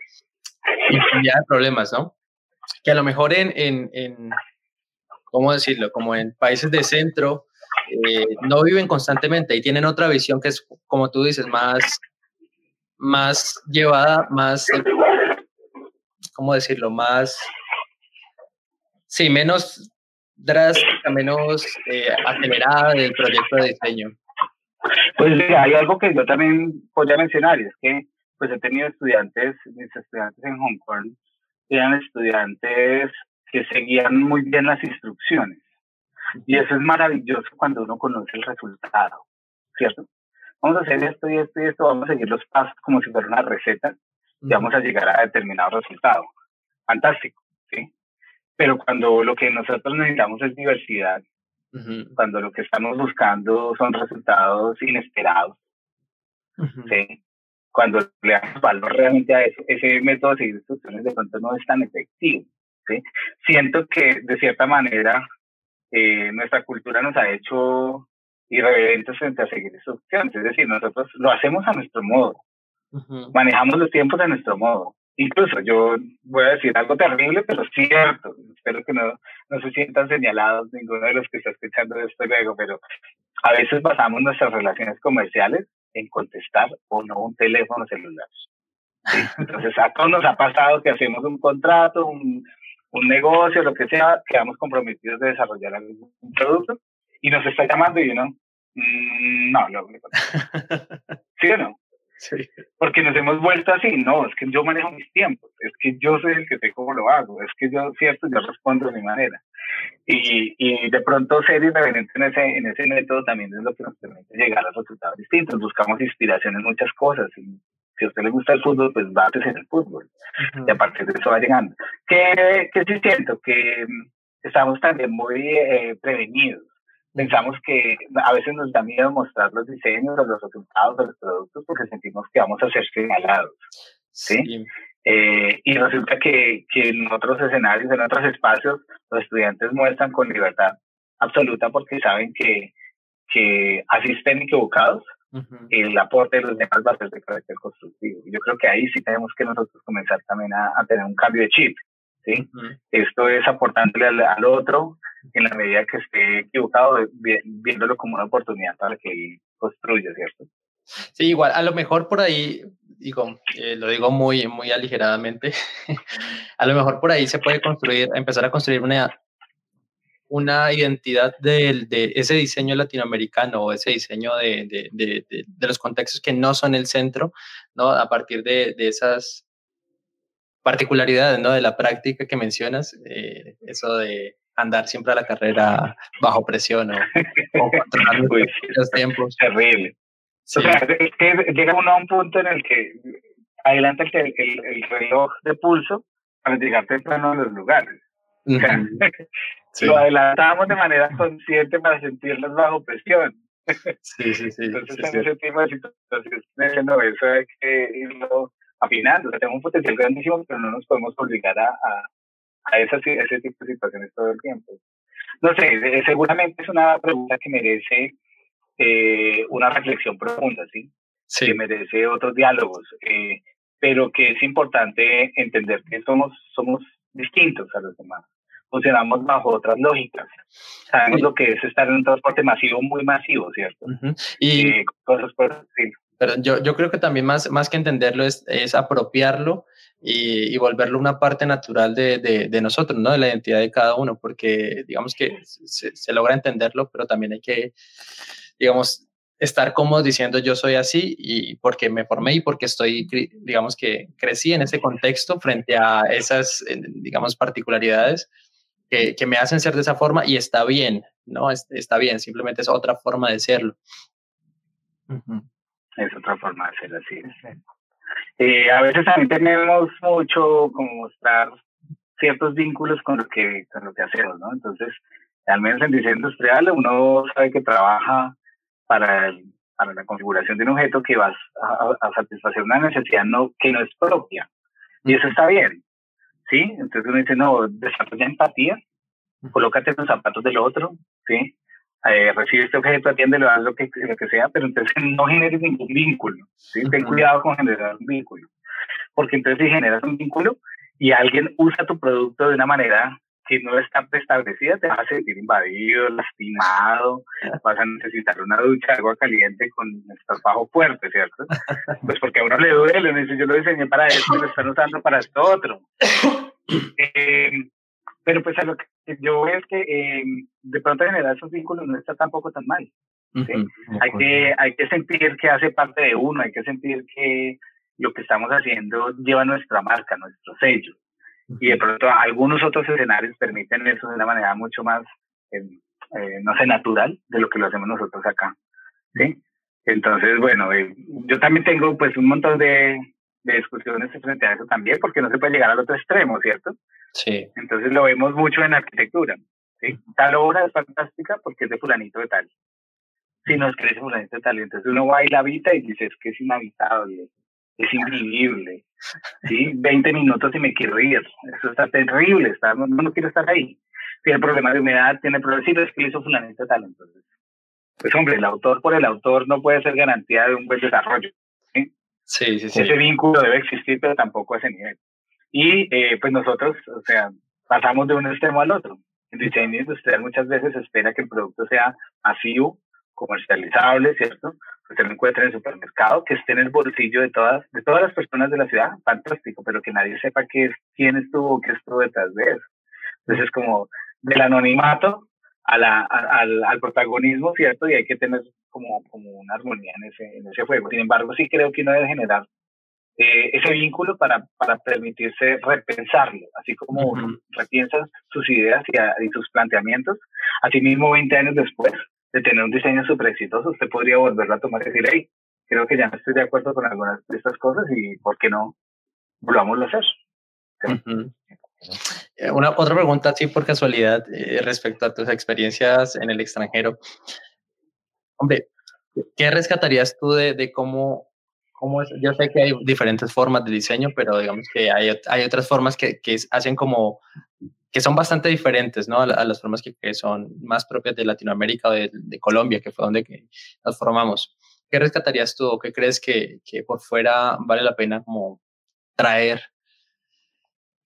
infinidad de problemas, ¿no? Que a lo mejor en, en, en ¿cómo decirlo? Como en países de centro, eh, no viven constantemente y tienen otra visión que es, como tú dices, más, más llevada, más, ¿cómo decirlo? Más, sí, menos drástica, menos eh, acelerada del proyecto de diseño. Pues hay algo que yo también podría mencionar, y es que pues he tenido estudiantes, mis estudiantes en Hong Kong, eran estudiantes que seguían muy bien las instrucciones. Y eso es maravilloso cuando uno conoce el resultado, ¿cierto? Vamos a hacer esto y esto y esto, vamos a seguir los pasos como si fuera una receta y vamos a llegar a determinado resultado. Fantástico, ¿sí? Pero cuando lo que nosotros necesitamos es diversidad, cuando lo que estamos buscando son resultados inesperados, ¿sí? cuando le damos valor realmente a eso, ese método de seguir instrucciones de pronto no es tan efectivo. ¿sí? Siento que de cierta manera eh, nuestra cultura nos ha hecho irreverentes frente a seguir instrucciones, es decir, nosotros lo hacemos a nuestro modo, manejamos los tiempos a nuestro modo. Incluso yo voy a decir algo terrible, pero cierto, espero que no, no se sientan señalados ninguno de los que está escuchando esto luego, pero a veces basamos nuestras relaciones comerciales en contestar o no un teléfono celular. Entonces, a todos nos ha pasado que hacemos un contrato, un, un negocio, lo que sea, quedamos comprometidos de desarrollar algún producto y nos está llamando y uno, mm, no, lo ¿Sí o no? Sí. Porque nos hemos vuelto así, no, es que yo manejo mis tiempos, es que yo soy el que sé cómo lo hago, es que yo, cierto, yo respondo de mi manera. Y, y de pronto ser irreverente en ese, en ese método también es lo que nos permite llegar a resultados distintos. Buscamos inspiración en muchas cosas. Y si a usted le gusta el fútbol, pues a en el fútbol. Y a partir de eso va llegando. Que, que sí siento que estamos también muy eh, prevenidos. Pensamos que a veces nos da miedo mostrar los diseños o los resultados de los productos porque sentimos que vamos a ser señalados. ¿sí? sí. Eh, y resulta que, que en otros escenarios, en otros espacios, los estudiantes muestran con libertad absoluta porque saben que, que asisten equivocados y el aporte de los demás va a ser de carácter constructivo. Yo creo que ahí sí tenemos que nosotros comenzar también a, a tener un cambio de chip. ¿sí? Esto es aportándole al, al, otro en la medida que esté equivocado, viéndolo como una oportunidad para que él construya, ¿cierto? Sí, igual, a lo mejor por ahí, digo, eh, lo digo muy, muy aligeradamente, a lo mejor por ahí se puede construir, empezar a construir una, una identidad de, de ese diseño latinoamericano o ese diseño de, de, de, de, los contextos que no son el centro, ¿no? A partir de, esas particularidades, ¿no? De la práctica que mencionas, eh, eso de andar siempre a la carrera bajo presión o, o controlar los tiempos. Terrible. O sea, es que llega uno a un punto en el que adelanta el, el, reloj de pulso para llegar temprano a los lugares. Lo adelantamos de manera consciente para sentirnos bajo presión. Sí, sí, sí. Entonces, en ese tipo de situaciones, no, eso hay que irlo afinando. O sea, tenemos un potencial grandísimo, pero no nos podemos obligar a, a, a ese tipo de situaciones todo el tiempo. No sé, seguramente es una pregunta que merece eh, una reflexión profunda, ¿sí? ¿sí? Que merece otros diálogos, eh, pero que es importante entender que somos, somos distintos a los demás. Funcionamos bajo otras lógicas. Sabemos lo que es estar en un transporte masivo, muy masivo, ¿cierto? Y eh, cosas por Pero yo, yo creo que también más, más que entenderlo es, es apropiarlo y, y, volverlo una parte natural de, de, de, nosotros, ¿no? De la identidad de cada uno, porque digamos que se, se logra entenderlo, pero también hay que, digamos, estar cómodo diciendo yo soy así y porque me formé y porque estoy, digamos que crecí en ese contexto frente a esas, digamos, particularidades que, que me hacen ser de esa forma y está bien, ¿no? Está bien, simplemente es otra forma de serlo. Es otra forma de ser así. Eh, a veces también tenemos mucho como mostrar ciertos vínculos con lo que, con lo que hacemos, ¿no? Entonces, al menos en diseño industrial uno sabe que trabaja para, para la configuración de un objeto que va a, satisfacer una necesidad no, que no es propia. Y eso está bien. ¿Sí? Entonces uno dice, no, desarrolla empatía, colócate en los zapatos del otro, ¿sí? Eh, recibe este objeto, atiéndelo, haz lo que, lo que sea, pero entonces no generes ningún vínculo, ¿sí? Ten cuidado con generar un vínculo. Porque entonces si generas un vínculo y alguien usa tu producto de una manera que no está preestablecida, te vas a sentir invadido, lastimado, vas a necesitar una ducha de agua caliente con bajo fuerte, ¿cierto? Pues porque a uno le duele, uno dice, yo lo diseñé para esto y lo están usando para esto otro. Eh, pero pues a lo que yo veo es que eh, de pronto generar esos vínculos no está tampoco tan mal. hay, que, hay que sentir que hace parte de uno, hay que sentir que lo que estamos haciendo lleva nuestra marca, nuestro sello y de pronto algunos otros escenarios permiten eso de una manera mucho más, eh, eh, no sé, natural de lo que lo hacemos nosotros acá, ¿sí? Entonces, bueno, eh, yo también tengo pues un montón de, de discusiones frente a eso también, porque no se puede llegar al otro extremo, ¿cierto? Sí. Entonces lo vemos mucho en arquitectura, ¿sí? Tal obra es fantástica porque es de fulanito de tal. Si no es que es fulanito de tal, entonces uno va y la habita y dice, es que es inhabitable, es invivible, ¿sí? 20 minutos y me quiero ir. Eso está terrible, está, no, no quiero estar ahí. Tiene problemas de humedad, tiene problemas, sí, es que hizo fulanito tal, entonces. Pues hombre, el autor por el autor no puede ser garantía de un buen desarrollo. ¿sí? Sí, sí, Ese vínculo debe existir, pero tampoco a ese nivel. Y eh, pues nosotros, o sea, pasamos de un extremo al otro. En diseño industrial muchas veces espera que el producto sea masivo, comercializable, ¿cierto? Que se lo encuentre en el supermercado, que esté en el bolsillo de todas, de todas las personas de la ciudad, fantástico, pero que nadie sepa qué es, quién estuvo, qué estuvo detrás de eso. Entonces es como del anonimato a la, al, al, protagonismo, ¿cierto? Y hay que tener como, como una armonía en ese, en ese juego. Sin embargo, sí creo que uno debe generar eh, ese vínculo para, para permitirse repensarlo, así como repiensas sus ideas y, y sus planteamientos. Asimismo, 20 años después, de tener un diseño súper exitoso, usted podría volverlo a tomar y decir, hey, creo que ya no estoy de acuerdo con algunas de estas cosas y ¿por qué no volvamos a hacer? Eh, una otra pregunta, sí, por casualidad, eh, respecto a tus experiencias en el extranjero. Hombre, ¿qué rescatarías tú de, de cómo, cómo es? Yo sé que hay diferentes formas de diseño, pero digamos que hay, hay otras formas que, que hacen como que son bastante diferentes ¿no? a, las formas que, son más propias de Latinoamérica o de, Colombia, que fue donde que nos formamos. ¿Qué rescatarías tú o qué crees que, que, por fuera vale la pena como traer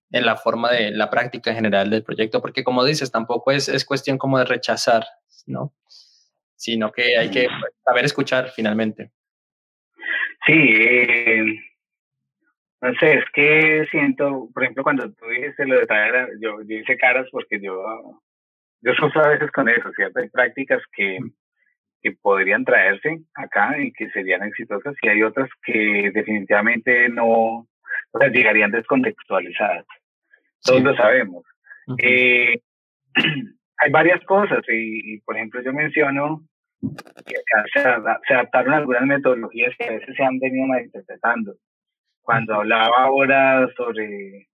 en la forma de la práctica general del proyecto? Porque como dices, tampoco es, es cuestión como de rechazar, ¿no? Sino que hay que saber escuchar finalmente. Sí, eh, no sé, es que siento, por ejemplo, cuando tú dijiste lo de traer, yo, yo hice caras porque yo, yo sufro a veces con eso, ¿cierto? Hay prácticas que, que podrían traerse acá y que serían exitosas y hay otras que definitivamente no, o sea, llegarían descontextualizadas. Todos lo sabemos. eh, hay varias cosas y, y, por ejemplo, yo menciono que acá se, se adaptaron algunas metodologías que a veces se han venido malinterpretando cuando hablaba ahora sobre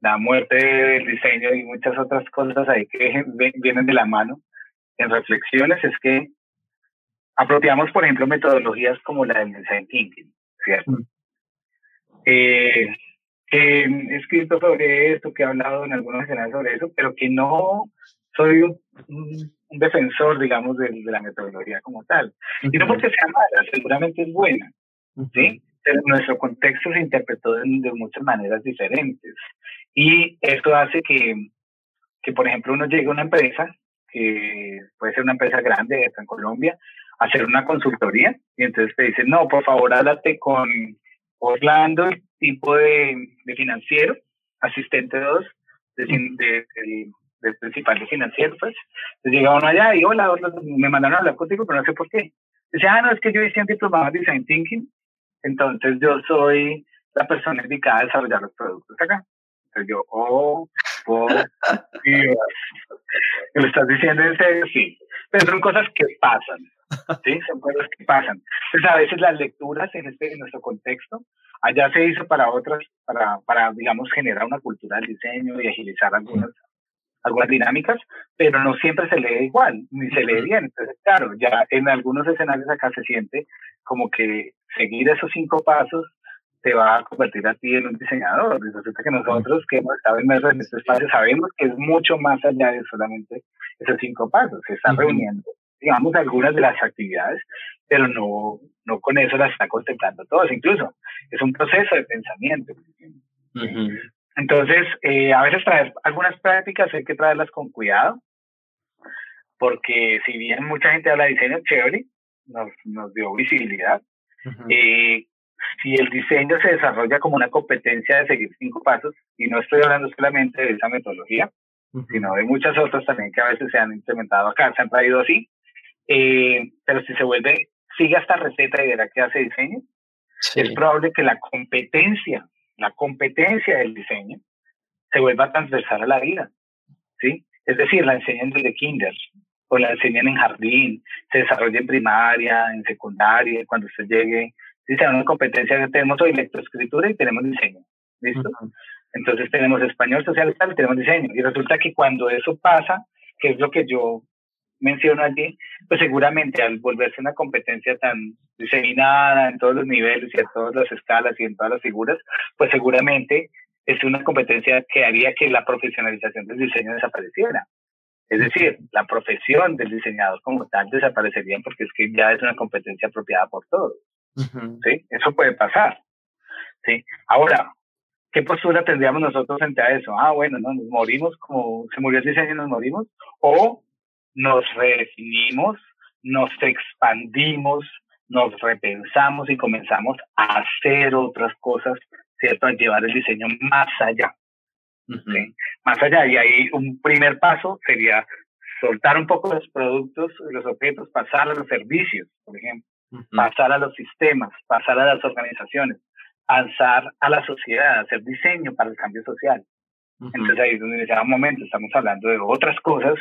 la muerte del diseño y muchas otras cosas ahí que vienen de la mano en reflexiones, es que apropiamos, por ejemplo, metodologías como la del design thinking, ¿cierto? Mm. Eh, que he escrito sobre esto, que he hablado en algunos escenarios sobre eso, pero que no soy un, un defensor, digamos, de, de, la metodología como tal. Y no porque sea mala, seguramente es buena, ¿sí? Nuestro contexto se interpretó de, muchas maneras diferentes. Y esto hace que, que, por ejemplo, uno llega a una empresa, que puede ser una empresa grande acá en Colombia, a hacer una consultoría y entonces te dicen, no, por favor, háblate con Orlando, tipo de, de financiero, asistente 2 de, de, del principal de financiero, pues. Entonces llega uno allá y, hola, me mandaron a hablar contigo, pero no sé por qué. Dice, ah, no, es que yo hice un diplomado en Design Thinking, entonces yo soy la persona indicada a desarrollar los productos acá. Entonces yo, oh, por Dios. ¿Me estás diciendo en serio? Sí. Pero son cosas que pasan. ¿sí? Son cosas que pasan. Entonces a veces las lecturas en, este, en nuestro contexto, allá se hizo para otras, para, para, digamos, generar una cultura del diseño y agilizar algunas, algunas dinámicas, pero no siempre se lee igual, ni se lee bien. Entonces, claro, ya en algunos escenarios acá se siente como que seguir esos cinco pasos te va a convertir a ti en un diseñador. Y resulta que nosotros que hemos estado inmersos en este espacio sabemos que es mucho más allá de solamente esos cinco pasos. Se están reuniendo, digamos, algunas de las actividades, pero no, no con eso las está contemplando todas. Incluso es un proceso de pensamiento. Entonces, eh, a veces traer algunas prácticas hay que traerlas con cuidado, porque si bien mucha gente habla de diseño chévere, nos, nos dio visibilidad, eh, si el diseño se desarrolla como una competencia de seguir cinco pasos, y no estoy hablando solamente de esa metodología, sino de muchas otras también que a veces se han implementado acá, se han traído así, eh, pero si se vuelve, sigue esta receta y verá que hace diseño, es probable que la competencia, la competencia del diseño, se vuelva transversal a la vida, ¿sí? Es decir, la enseñan desde kinder, o la enseñan en jardín, se desarrolla en primaria, en secundaria, cuando usted llegue si se una competencia, tenemos hoy lectoescritura y tenemos diseño. ¿Listo? Entonces tenemos español, social y tenemos diseño. Y resulta que cuando eso pasa, que es lo que yo menciono allí, pues seguramente al volverse una competencia tan diseminada en todos los niveles y a todas las escalas y en todas las figuras, pues seguramente es una competencia que haría que la profesionalización del diseño desapareciera. Es decir, la profesión del diseñador como tal desaparecería porque es que ya es una competencia apropiada por todos. ¿sí? Eso puede pasar, ¿sí? Ahora, ¿qué postura tendríamos nosotros frente a eso? Ah, bueno, ¿no? nos morimos como se murió el diseño y nos morimos, o nos redefinimos, nos expandimos, nos repensamos y comenzamos a hacer otras cosas, ¿cierto? A llevar el diseño más allá. ¿Sí? Más allá. Y ahí un primer paso sería soltar un poco los productos, los objetos, pasar a los servicios, por ejemplo pasar a los sistemas, pasar a las organizaciones, pasar a la sociedad, hacer diseño para el cambio social. Entonces ahí es donde en ese momento estamos hablando de otras cosas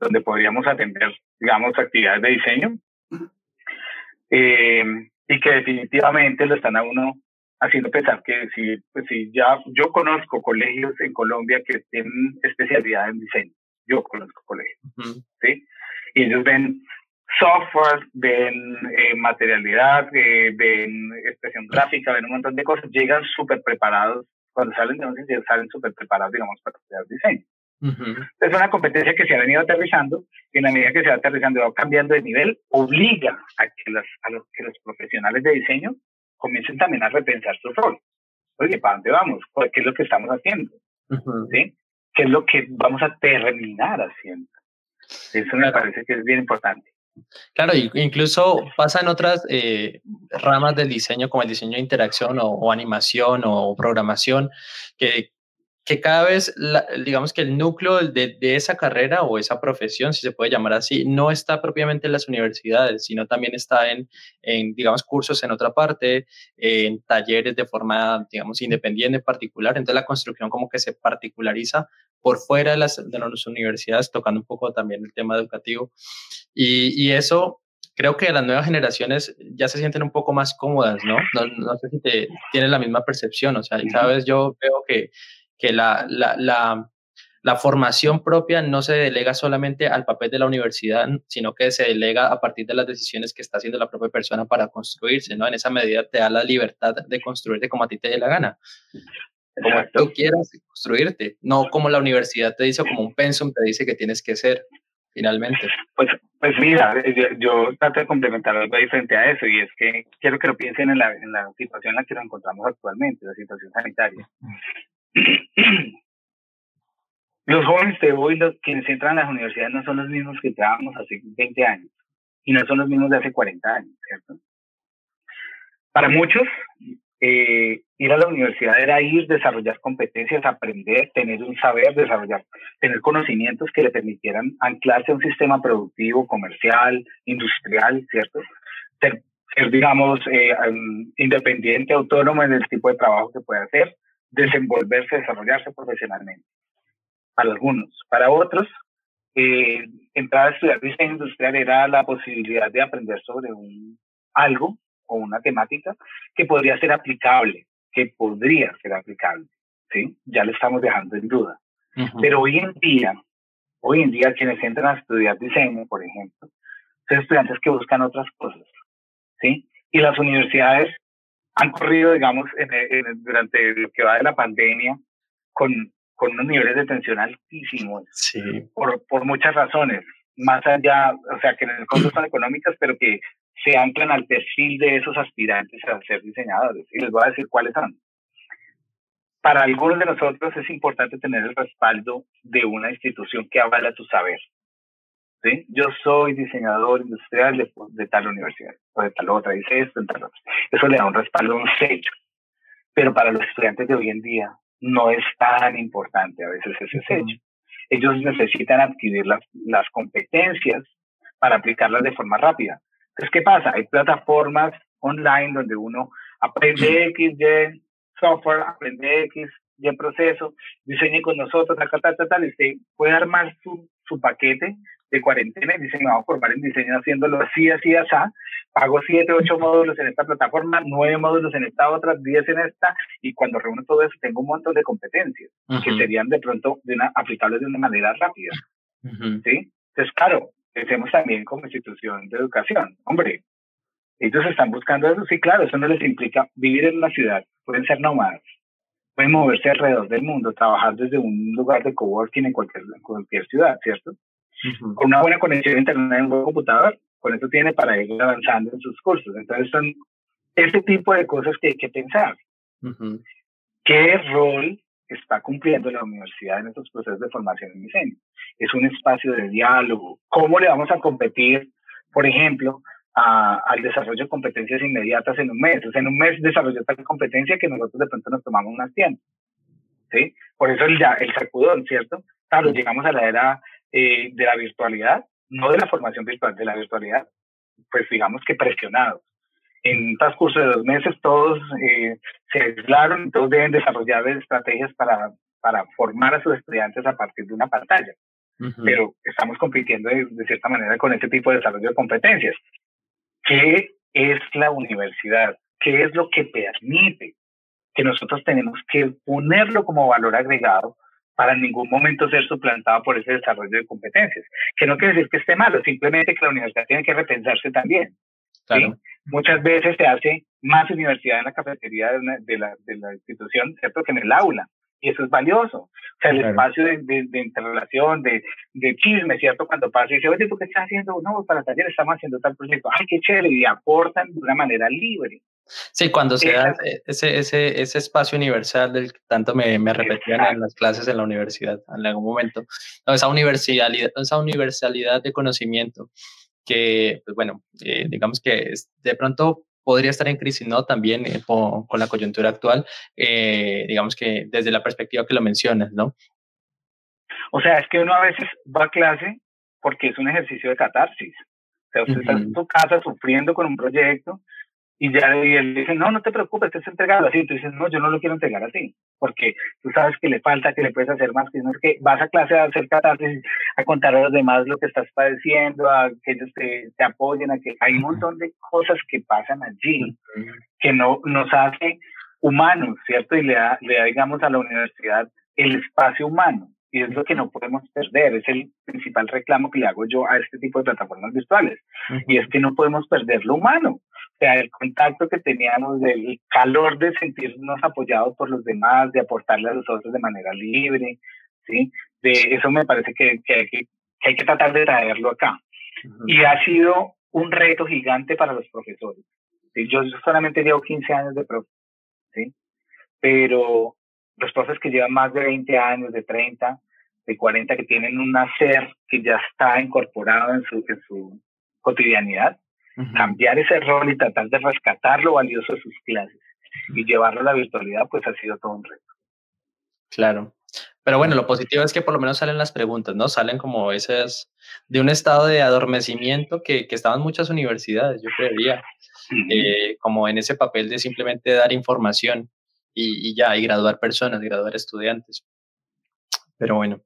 donde podríamos atender, digamos, actividades de diseño eh, y que definitivamente lo están a uno haciendo pensar que si, pues si ya yo conozco colegios en Colombia que tienen especialidad en diseño, yo conozco colegios, ¿sí? Y ellos ven software, ven eh, materialidad, eh, ven expresión gráfica, ven un montón de cosas, llegan súper preparados, cuando salen de un salen súper preparados, digamos, para estudiar diseño. Es una competencia que se ha venido aterrizando y en la medida que se va aterrizando y va cambiando de nivel, obliga a que, los, a los, que los profesionales de diseño comiencen también a repensar su rol. Oye, ¿para dónde vamos? ¿Qué es lo que estamos haciendo? ¿Sí? ¿Qué es lo que vamos a terminar haciendo? Eso me parece que es bien importante. Claro, incluso pasa en otras eh, ramas del diseño, como el diseño de interacción o, animación o programación, que, que cada vez, digamos que el núcleo de, de, esa carrera o esa profesión, si se puede llamar así, no está propiamente en las universidades, sino también está en, en digamos, cursos en otra parte, en talleres de forma, digamos, independiente, particular. Entonces la construcción como que se particulariza por fuera de las, de las universidades, tocando un poco también el tema educativo. Y, y eso creo que las nuevas generaciones ya se sienten un poco más cómodas, ¿no? No, no sé si te, tienen la misma percepción, o sea, cada vez yo veo que, que la, la, la, la, formación propia no se delega solamente al papel de la universidad, sino que se delega a partir de las decisiones que está haciendo la propia persona para construirse, ¿no? En esa medida te da la libertad de construirte como a ti te dé la gana como tú quieras construirte, no como la universidad te dice o como un pensum te dice que tienes que ser finalmente. Pues, pues mira, yo, trato de complementar algo diferente a eso y es que quiero que lo piensen en la, en la situación en la que nos encontramos actualmente, la situación sanitaria. los jóvenes de hoy, los quienes entran a las universidades, no son los mismos que entrábamos hace 20 años y no son los mismos de hace 40 años, ¿cierto? Para muchos, eh, ir a la universidad era ir, desarrollar competencias, aprender, tener un saber, desarrollar, tener conocimientos que le permitieran anclarse a un sistema productivo, comercial, industrial, ¿cierto? Ser, digamos, eh, independiente, autónomo en el tipo de trabajo que puede hacer, desenvolverse, desarrollarse profesionalmente. Para algunos. Para otros, eh, entrar a estudiar diseño industrial era la posibilidad de aprender sobre un, algo o una temática que podría ser aplicable, que podría ser aplicable, ¿sí? Ya lo estamos dejando en duda. Pero hoy en día, hoy en día quienes entran a estudiar diseño, por ejemplo, son estudiantes que buscan otras cosas, ¿sí? Y las universidades han corrido, digamos, durante lo que va de la pandemia con, con unos niveles de tensión altísimos, sí. por, por muchas razones, más allá, o sea, que en el fondo son económicas, pero que se anclan al perfil de esos aspirantes a ser diseñadores. Y les voy a decir cuáles son. Para algunos de nosotros es importante tener el respaldo de una institución que avala tu saber. ¿Sí? Yo soy diseñador industrial de, tal universidad, o de tal otra, dice esto, en tal otra. Eso le da un respaldo, un sello. Pero para los estudiantes de hoy en día no es tan importante a veces ese sello. Ellos necesitan adquirir las, las competencias para aplicarlas de forma rápida. Entonces, ¿qué pasa? Hay plataformas online donde uno aprende X, Y software, aprende X, Y proceso, diseñe con nosotros, tal, tal, tal, tal, y usted puede armar su, su paquete de cuarentena y dice, me voy a formar en diseño haciéndolo así, así, así, pago siete, ocho módulos en esta plataforma, nueve módulos en esta otra, diez en esta, y cuando reúno todo eso tengo un montón de competencias que serían de pronto de una, aplicables de una manera rápida. ¿Sí? Entonces, claro, pensemos también como institución de educación. Hombre, ellos están buscando eso. Sí, claro, eso no les implica vivir en una ciudad. Pueden ser nómadas, pueden moverse alrededor del mundo, trabajar desde un lugar de coworking en cualquier, cualquier ciudad, ¿cierto? Con una buena conexión a internet en un buen computador, con eso tiene para ir avanzando en sus cursos. Entonces son ese tipo de cosas que hay que pensar. ¿Qué rol está cumpliendo la universidad en estos procesos de formación en diseño. Es un espacio de diálogo. ¿Cómo le vamos a competir, por ejemplo, al desarrollo de competencias inmediatas en un mes? O sea, en un mes desarrolló tal competencia que nosotros de pronto nos tomamos más tiempo. ¿sí? Por eso el, el sacudón, ¿cierto? Claro, llegamos a la era eh, de la virtualidad, no de la formación virtual, de la virtualidad, pues digamos que presionados en un transcurso de dos meses todos eh, se aislaron todos deben desarrollar estrategias para, para formar a sus estudiantes a partir de una pantalla. Pero estamos compitiendo de, cierta manera con este tipo de desarrollo de competencias. ¿Qué es la universidad? ¿Qué es lo que permite que nosotros tenemos que ponerlo como valor agregado para en ningún momento ser suplantado por ese desarrollo de competencias? Que no quiere decir que esté malo, simplemente que la universidad tiene que repensarse también. Muchas veces se hace más universidad en la cafetería de, la, de la institución, ¿cierto?, que en el aula. Y eso es valioso. O sea, el espacio de, de, interrelación, de, de chisme, ¿cierto? Cuando pasa y dice, oye, ¿tú qué estás haciendo? No, para el taller estamos haciendo tal proyecto. ¡Ay, qué chévere! Y aportan de una manera libre. Sí, cuando se da ese, ese, ese espacio universal del que tanto me, me repetían en las clases en la universidad en algún momento. esa, universalidad, esa universalidad de conocimiento que, pues bueno, eh, digamos que de pronto podría estar en crisis, ¿no? También eh, con, la coyuntura actual, eh, digamos que desde la perspectiva que lo mencionas, ¿no? O sea, es que uno a veces va a clase porque es un ejercicio de catarsis. O sea, usted está en su casa sufriendo con un proyecto y ya y él dice, no, no te preocupes, te es entregado así. Tú dices, no, yo no lo quiero entregar así, porque tú sabes que le falta, que le puedes hacer más, que no es que vas a clase a hacer catarsis, a contar a los demás lo que estás padeciendo, a que ellos te, te apoyen, a que hay un montón de cosas que pasan allí que no nos hace humanos, ¿cierto? Y le da, le da, digamos, a la universidad el espacio humano. Y es lo que no podemos perder, es el principal reclamo que le hago yo a este tipo de plataformas virtuales. Y es que no podemos perder lo humano sea, el contacto que teníamos, del calor de sentirnos apoyados por los demás, de aportarle a los otros de manera libre, ¿sí? De eso me parece que, que, hay, que, hay que tratar de traerlo acá. Y ha sido un reto gigante para los profesores. ¿sí? Yo solamente llevo 15 años de profe, ¿sí? Pero los profes que llevan más de 20 años, de 30, de 40 que tienen un hacer que ya está incorporado en su, en su cotidianidad, cambiar ese rol y tratar de rescatar lo valioso de sus clases y llevarlo a la virtualidad, pues ha sido todo un reto. Claro. Pero bueno, lo positivo es que por lo menos salen las preguntas, ¿no? Salen como esas de un estado de adormecimiento que, que estaban muchas universidades, yo creería, eh, como en ese papel de simplemente dar información y, y, ya, y graduar personas, graduar estudiantes. Pero bueno,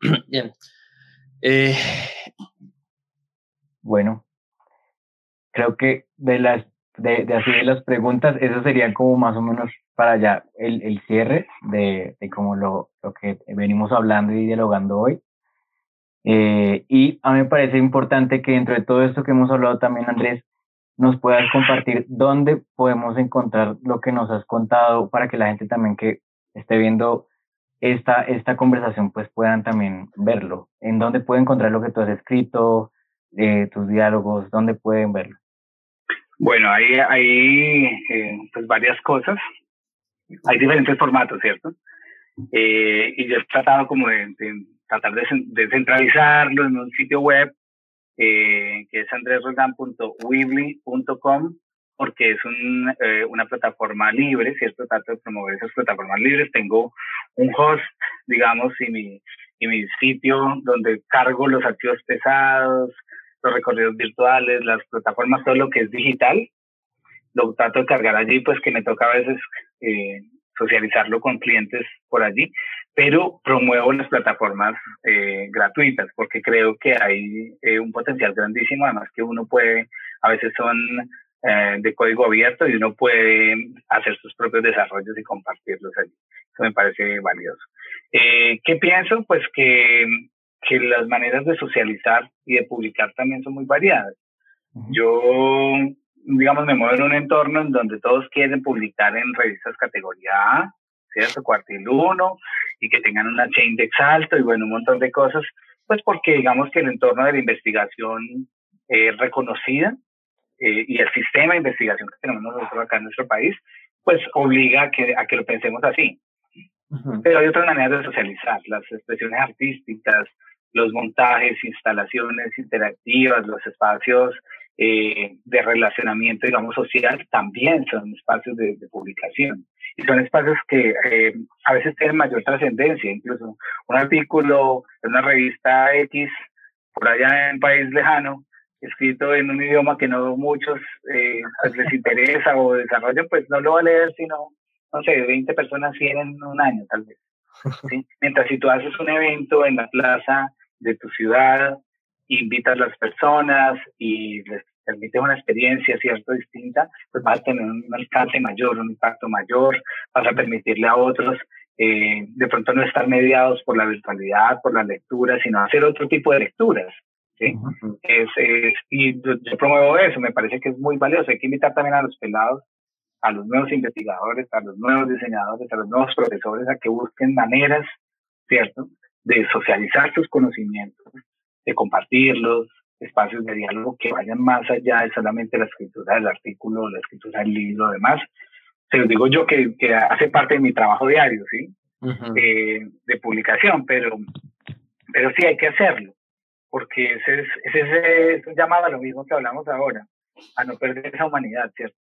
bien. Eh, bueno, creo que de las de, así de las preguntas, eso sería como más o menos para ya el, el cierre de, de como lo, lo, que venimos hablando y dialogando hoy. Eh, y a mí me parece importante que dentro de todo esto que hemos hablado también, Andrés, nos puedas compartir dónde podemos encontrar lo que nos has contado para que la gente también que esté viendo esta, esta conversación pues puedan también verlo. En dónde pueden encontrar lo que tú has escrito, eh, tus diálogos, dónde pueden verlo. Bueno, hay, hay eh, pues varias cosas. Hay diferentes formatos, ¿cierto? Eh, y yo he tratado como de, tratar de, de, centralizarlo en un sitio web eh, que es andresroldan.weebly.com porque es un, eh, una plataforma libre, ¿cierto? Trato de promover esas plataformas libres. Tengo un host, digamos, y mi, y mi sitio donde cargo los archivos pesados, los recorridos virtuales, las plataformas, todo lo que es digital, lo trato de cargar allí, pues que me toca a veces eh, socializarlo con clientes por allí, pero promuevo las plataformas eh, gratuitas porque creo que hay eh, un potencial grandísimo, además que uno puede, a veces son eh, de código abierto y uno puede hacer sus propios desarrollos y compartirlos allí. Eso me parece valioso. Eh, ¿Qué pienso? Pues que que las maneras de socializar y de publicar también son muy variadas. Yo, digamos, me muevo en un entorno en donde todos quieren publicar en revistas categoría A, ¿cierto? Cuartil 1, y que tengan una chain de alto y bueno, un montón de cosas, pues porque digamos que el entorno de la investigación es reconocida eh, y el sistema de investigación que tenemos nosotros acá en nuestro país, pues obliga a que, a que lo pensemos así. Pero hay otras maneras de socializar, las expresiones artísticas, los montajes, instalaciones interactivas, los espacios eh, de relacionamiento, digamos, social, también son espacios de, publicación. Y son espacios que eh, a veces tienen mayor trascendencia, incluso un artículo en una revista X, por allá en un país lejano, escrito en un idioma que no muchos eh, pues les interesa o desarrollan, pues no lo va a leer sino, no sé, 20 personas 100 en un año tal vez. ¿Sí? Mientras si tú haces un evento en la plaza de tu ciudad, invitas a las personas y les permites una experiencia cierto distinta, pues vas a tener un alcance mayor, un impacto mayor, vas a permitirle a otros eh, de pronto no estar mediados por la virtualidad, por la lectura, sino hacer otro tipo de lecturas. ¿sí? es, es, y yo, yo, promuevo eso, me parece que es muy valioso. Hay que invitar también a los pelados, a los nuevos investigadores, a los nuevos diseñadores, a los nuevos profesores a que busquen maneras, ¿cierto?, de socializar sus conocimientos, de compartirlos, espacios de diálogo que vayan más allá de solamente la escritura del artículo, la escritura del libro, demás. Se los digo yo que, que hace parte de mi trabajo diario, ¿sí? eh, de publicación, pero, pero sí hay que hacerlo, porque ese es, ese es un llamado a lo mismo que hablamos ahora, a no perder esa humanidad, ¿cierto?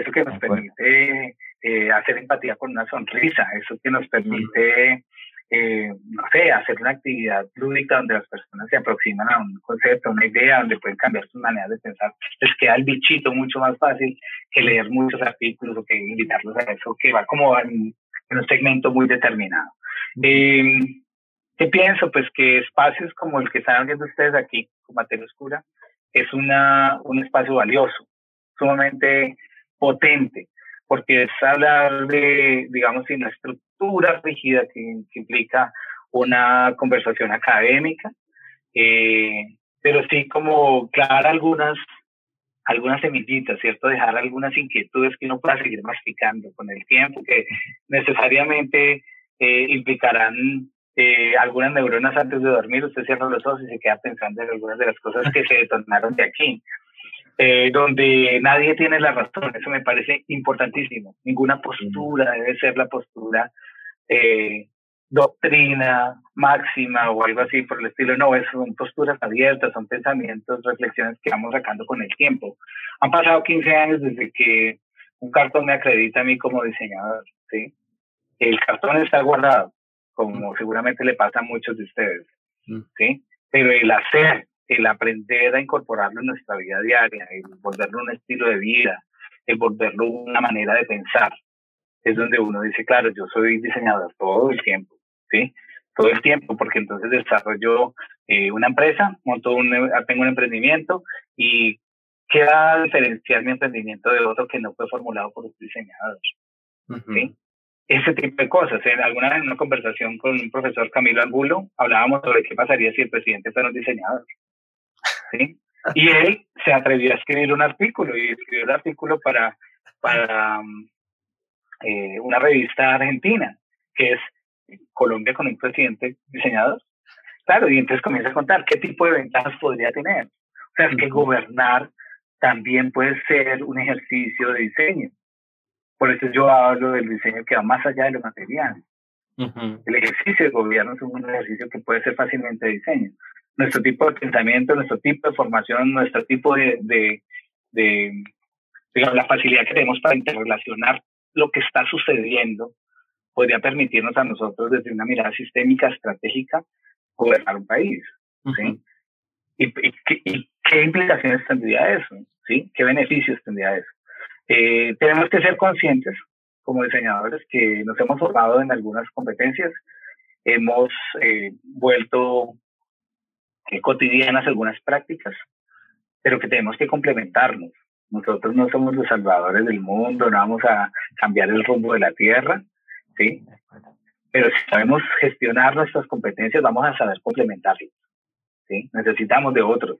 Eso que nos permite eh, hacer empatía con una sonrisa, eso que nos permite eh, no sé, hacer una actividad lúdica donde las personas se aproximan a un concepto, a una idea, donde pueden cambiar sus maneras de pensar, les queda el bichito mucho más fácil que leer muchos artículos o que invitarlos a eso, que va como en, un segmento muy determinado. Eh, ¿Qué pienso? Pues que espacios como el que están viendo ustedes aquí, con Materia Oscura, es una, un espacio valioso, sumamente potente, porque es hablar de, digamos, sin la estructura rígida que, implica una conversación académica, eh, pero sí como claro algunas, algunas semillitas, ¿cierto? Dejar algunas inquietudes que uno pueda seguir masticando con el tiempo, que necesariamente eh, implicarán eh, algunas neuronas antes de dormir, usted cierra los ojos y se queda pensando en algunas de las cosas que se detonaron de aquí eh, donde nadie tiene la razón. Eso me parece importantísimo. Ninguna postura debe ser la postura eh, doctrina máxima o algo así por el estilo, no, son posturas abiertas, son pensamientos, reflexiones que vamos sacando con el tiempo. Han pasado 15 años desde que un cartón me acredita a mí como diseñador, ¿sí? El cartón está guardado, como seguramente le pasa a muchos de ustedes, mm. ¿sí? Pero el hacer, el aprender a incorporarlo en nuestra vida diaria, el volverlo un estilo de vida, el volverlo una manera de pensar, es donde uno dice, claro, yo soy diseñador todo el tiempo, ¿sí? Todo el tiempo, porque entonces desarrollo eh, una empresa, monto un, tengo un emprendimiento y queda diferenciar mi emprendimiento de otro que no fue formulado por los diseñadores, ¿sí? Ese tipo de cosas. En alguna vez en una conversación con un profesor Camilo Angulo, hablábamos sobre qué pasaría si el presidente fuera un diseñador, ¿sí? Y él se atrevió a escribir un artículo y escribió el artículo para, para eh, una revista argentina, que es Colombia con un presidente diseñador. Claro, y entonces comienza a contar qué tipo de ventajas podría tener. O sea, es que gobernar también puede ser un ejercicio de diseño. Por eso yo hablo del diseño que va más allá de lo material. El ejercicio de gobierno es un ejercicio que puede ser fácilmente de diseño. Nuestro tipo de pensamiento, nuestro tipo de formación, nuestro tipo de, de, de digamos, la facilidad que tenemos para interrelacionar lo que está sucediendo podría permitirnos a nosotros desde una mirada sistémica, estratégica, gobernar un país. ¿sí? ¿Y, qué implicaciones tendría eso? ¿sí? ¿Qué beneficios tendría eso? Eh, tenemos que ser conscientes como diseñadores que nos hemos formado en algunas competencias, hemos eh, vuelto cotidianas algunas prácticas, pero que tenemos que complementarnos. Nosotros no somos los salvadores del mundo, no vamos a cambiar el rumbo de la tierra, ¿sí? Pero si sabemos gestionar nuestras competencias, vamos a saber complementarlas, ¿sí? Necesitamos de otros.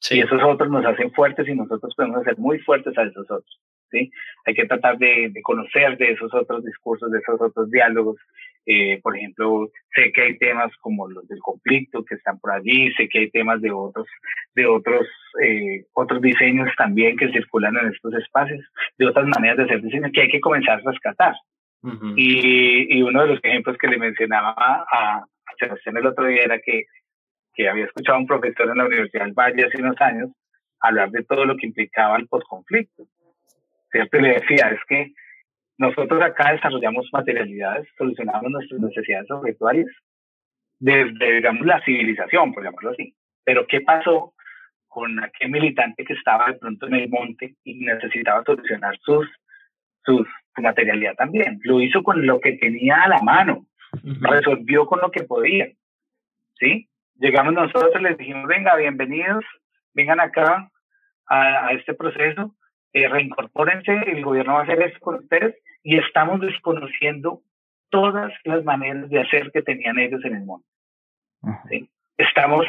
Sí. Y esos otros nos hacen fuertes y nosotros podemos ser muy fuertes a esos otros, ¿sí? Hay que tratar de, de conocer de esos otros discursos, de esos otros diálogos, eh, por ejemplo, sé que hay temas como los del conflicto que están por allí, sé que hay temas de otros, de otros, eh, otros diseños también que circulan en estos espacios, de otras maneras de hacer diseño que hay que comenzar a rescatar. y, y, uno de los ejemplos que le mencionaba a, Sebastián el otro día era que, que había escuchado a un profesor en la Universidad del Valle hace unos años hablar de todo lo que implicaba el postconflicto. ¿Cierto? Y le decía, es que nosotros acá desarrollamos materialidades, solucionamos nuestras necesidades objetuales desde, digamos, la civilización, por llamarlo así. Pero, ¿qué pasó con aquel militante que estaba de pronto en el monte y necesitaba solucionar sus, sus, su materialidad también? Lo hizo con lo que tenía a la mano, resolvió con lo que podía. ¿Sí? Llegamos nosotros, les dijimos, venga, bienvenidos, vengan acá a, a este proceso, eh, reincorpórense, el gobierno va a hacer esto con ustedes y estamos desconociendo todas las maneras de hacer que tenían ellos en el mundo. Estamos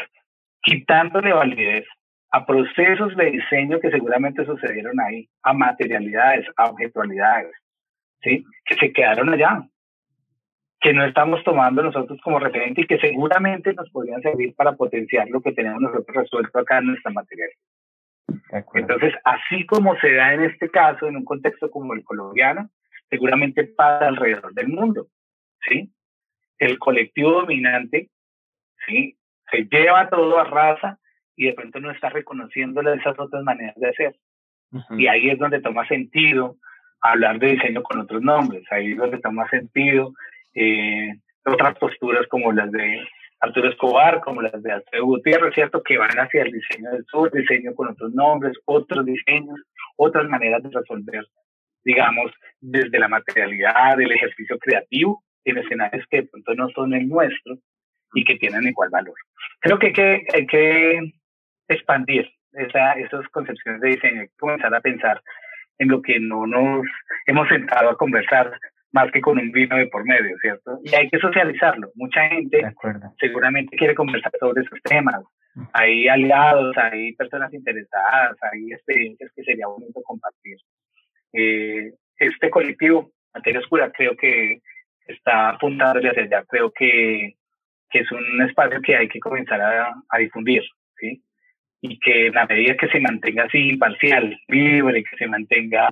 quitándole validez a procesos de diseño que seguramente sucedieron ahí, a materialidades, a objetualidades, ¿sí? que se quedaron allá, que no estamos tomando nosotros como referente y que seguramente nos podrían servir para potenciar lo que tenemos nosotros resuelto acá en nuestra materialidad. Entonces, así como se da en este caso, en un contexto como el colombiano, seguramente pasa alrededor del mundo, ¿sí? El colectivo dominante, ¿sí? Se lleva todo a raza y de pronto no está reconociendo esas otras maneras de hacer. Y ahí es donde toma sentido hablar de diseño con otros nombres, ahí es donde toma sentido eh, otras posturas como las de Arturo Escobar, como las de Alfredo Gutiérrez, ¿cierto? Que van hacia el diseño del sur, diseño con otros nombres, otros diseños, otras maneras de resolver digamos, desde la materialidad, del ejercicio creativo, en escenarios que de pronto no son el nuestro y que tienen igual valor. Creo que hay que, hay que expandir esa, esas concepciones de diseño, hay que comenzar a pensar en lo que no nos hemos sentado a conversar más que con un vino de por medio, ¿cierto? Y hay que socializarlo. Mucha gente seguramente quiere conversar sobre esos temas. Hay aliados, hay personas interesadas, hay experiencias que sería bonito compartir. Eh, este colectivo, Materia Oscura, creo que está apuntándole hacia allá, creo que, que es un espacio que hay que comenzar a, a, difundir, ¿sí? Y que en la medida que se mantenga así imparcial, libre, que se mantenga,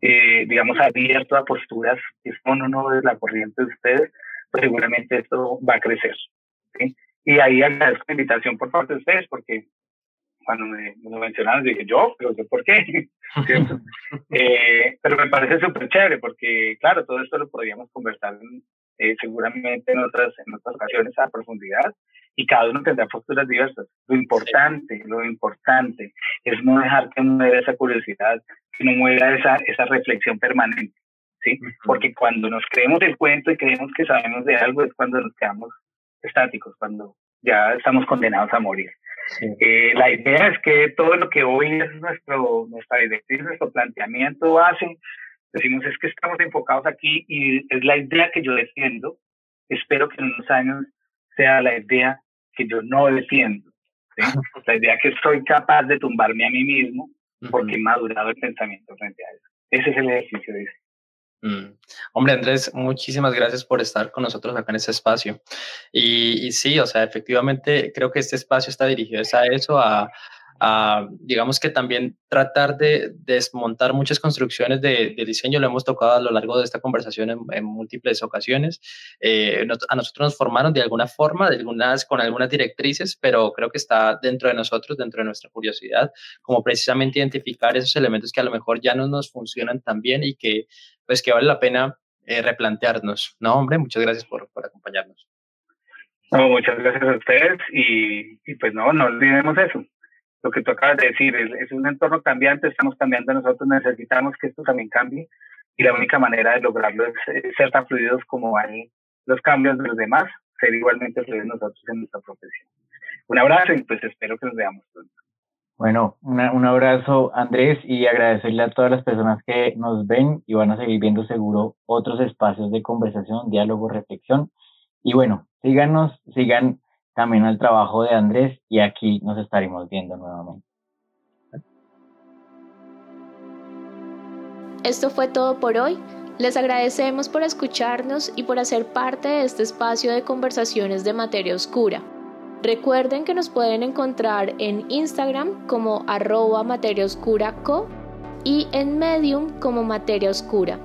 eh, digamos, abierto a posturas que son o no de la corriente de ustedes, pues seguramente esto va a crecer. Y ahí agradezco la invitación por parte de ustedes, porque cuando me, me mencionaron, dije yo, pero ¿por qué? eh, pero me parece súper chévere, porque claro, todo esto lo podríamos conversar eh, seguramente en otras, en otras ocasiones a profundidad y cada uno tendrá posturas diversas. Lo importante, lo importante es no dejar que muera esa curiosidad, que no muera esa, esa reflexión permanente. ¿sí? Porque cuando nos creemos el cuento y creemos que sabemos de algo es cuando nos quedamos estáticos, cuando ya estamos condenados a morir. Eh, la idea es que todo lo que hoy es nuestro, nuestra directriz, nuestro planteamiento base, decimos es que estamos enfocados aquí y es la idea que yo defiendo. Espero que en unos años sea la idea que yo no defiendo. La idea que soy capaz de tumbarme a mí mismo porque madurado el pensamiento frente a eso. Ese es el ejercicio de Mm. Hombre, Andrés, muchísimas gracias por estar con nosotros acá en este espacio. Y, sí, o sea, efectivamente creo que este espacio está dirigido a eso, a, digamos que también tratar de, desmontar muchas construcciones de, diseño. Lo hemos tocado a lo largo de esta conversación en, múltiples ocasiones. Eh, a nosotros nos formaron de alguna forma, de algunas, con algunas directrices, pero creo que está dentro de nosotros, dentro de nuestra curiosidad, como precisamente identificar esos elementos que a lo mejor ya no nos funcionan tan bien y que pues que vale la pena eh, replantearnos. No, hombre, muchas gracias por, por acompañarnos. No, muchas gracias a ustedes y, y, pues no, no olvidemos eso. Lo que tú acabas de decir, es, es, un entorno cambiante, estamos cambiando nosotros, necesitamos que esto también cambie y la única manera de lograrlo es, ser tan fluidos como hay los cambios de los demás, ser igualmente fluidos nosotros en nuestra profesión. Un abrazo y pues espero que nos veamos pronto. Bueno, un abrazo Andrés y agradecerle a todas las personas que nos ven y van a seguir viendo seguro otros espacios de conversación, diálogo, reflexión. Y bueno, síganos, sigan también al trabajo de Andrés y aquí nos estaremos viendo nuevamente. Esto fue todo por hoy. Les agradecemos por escucharnos y por hacer parte de este espacio de conversaciones de materia oscura. Recuerden que nos pueden encontrar en Instagram como arroba materia oscura co y en Medium como materia oscura.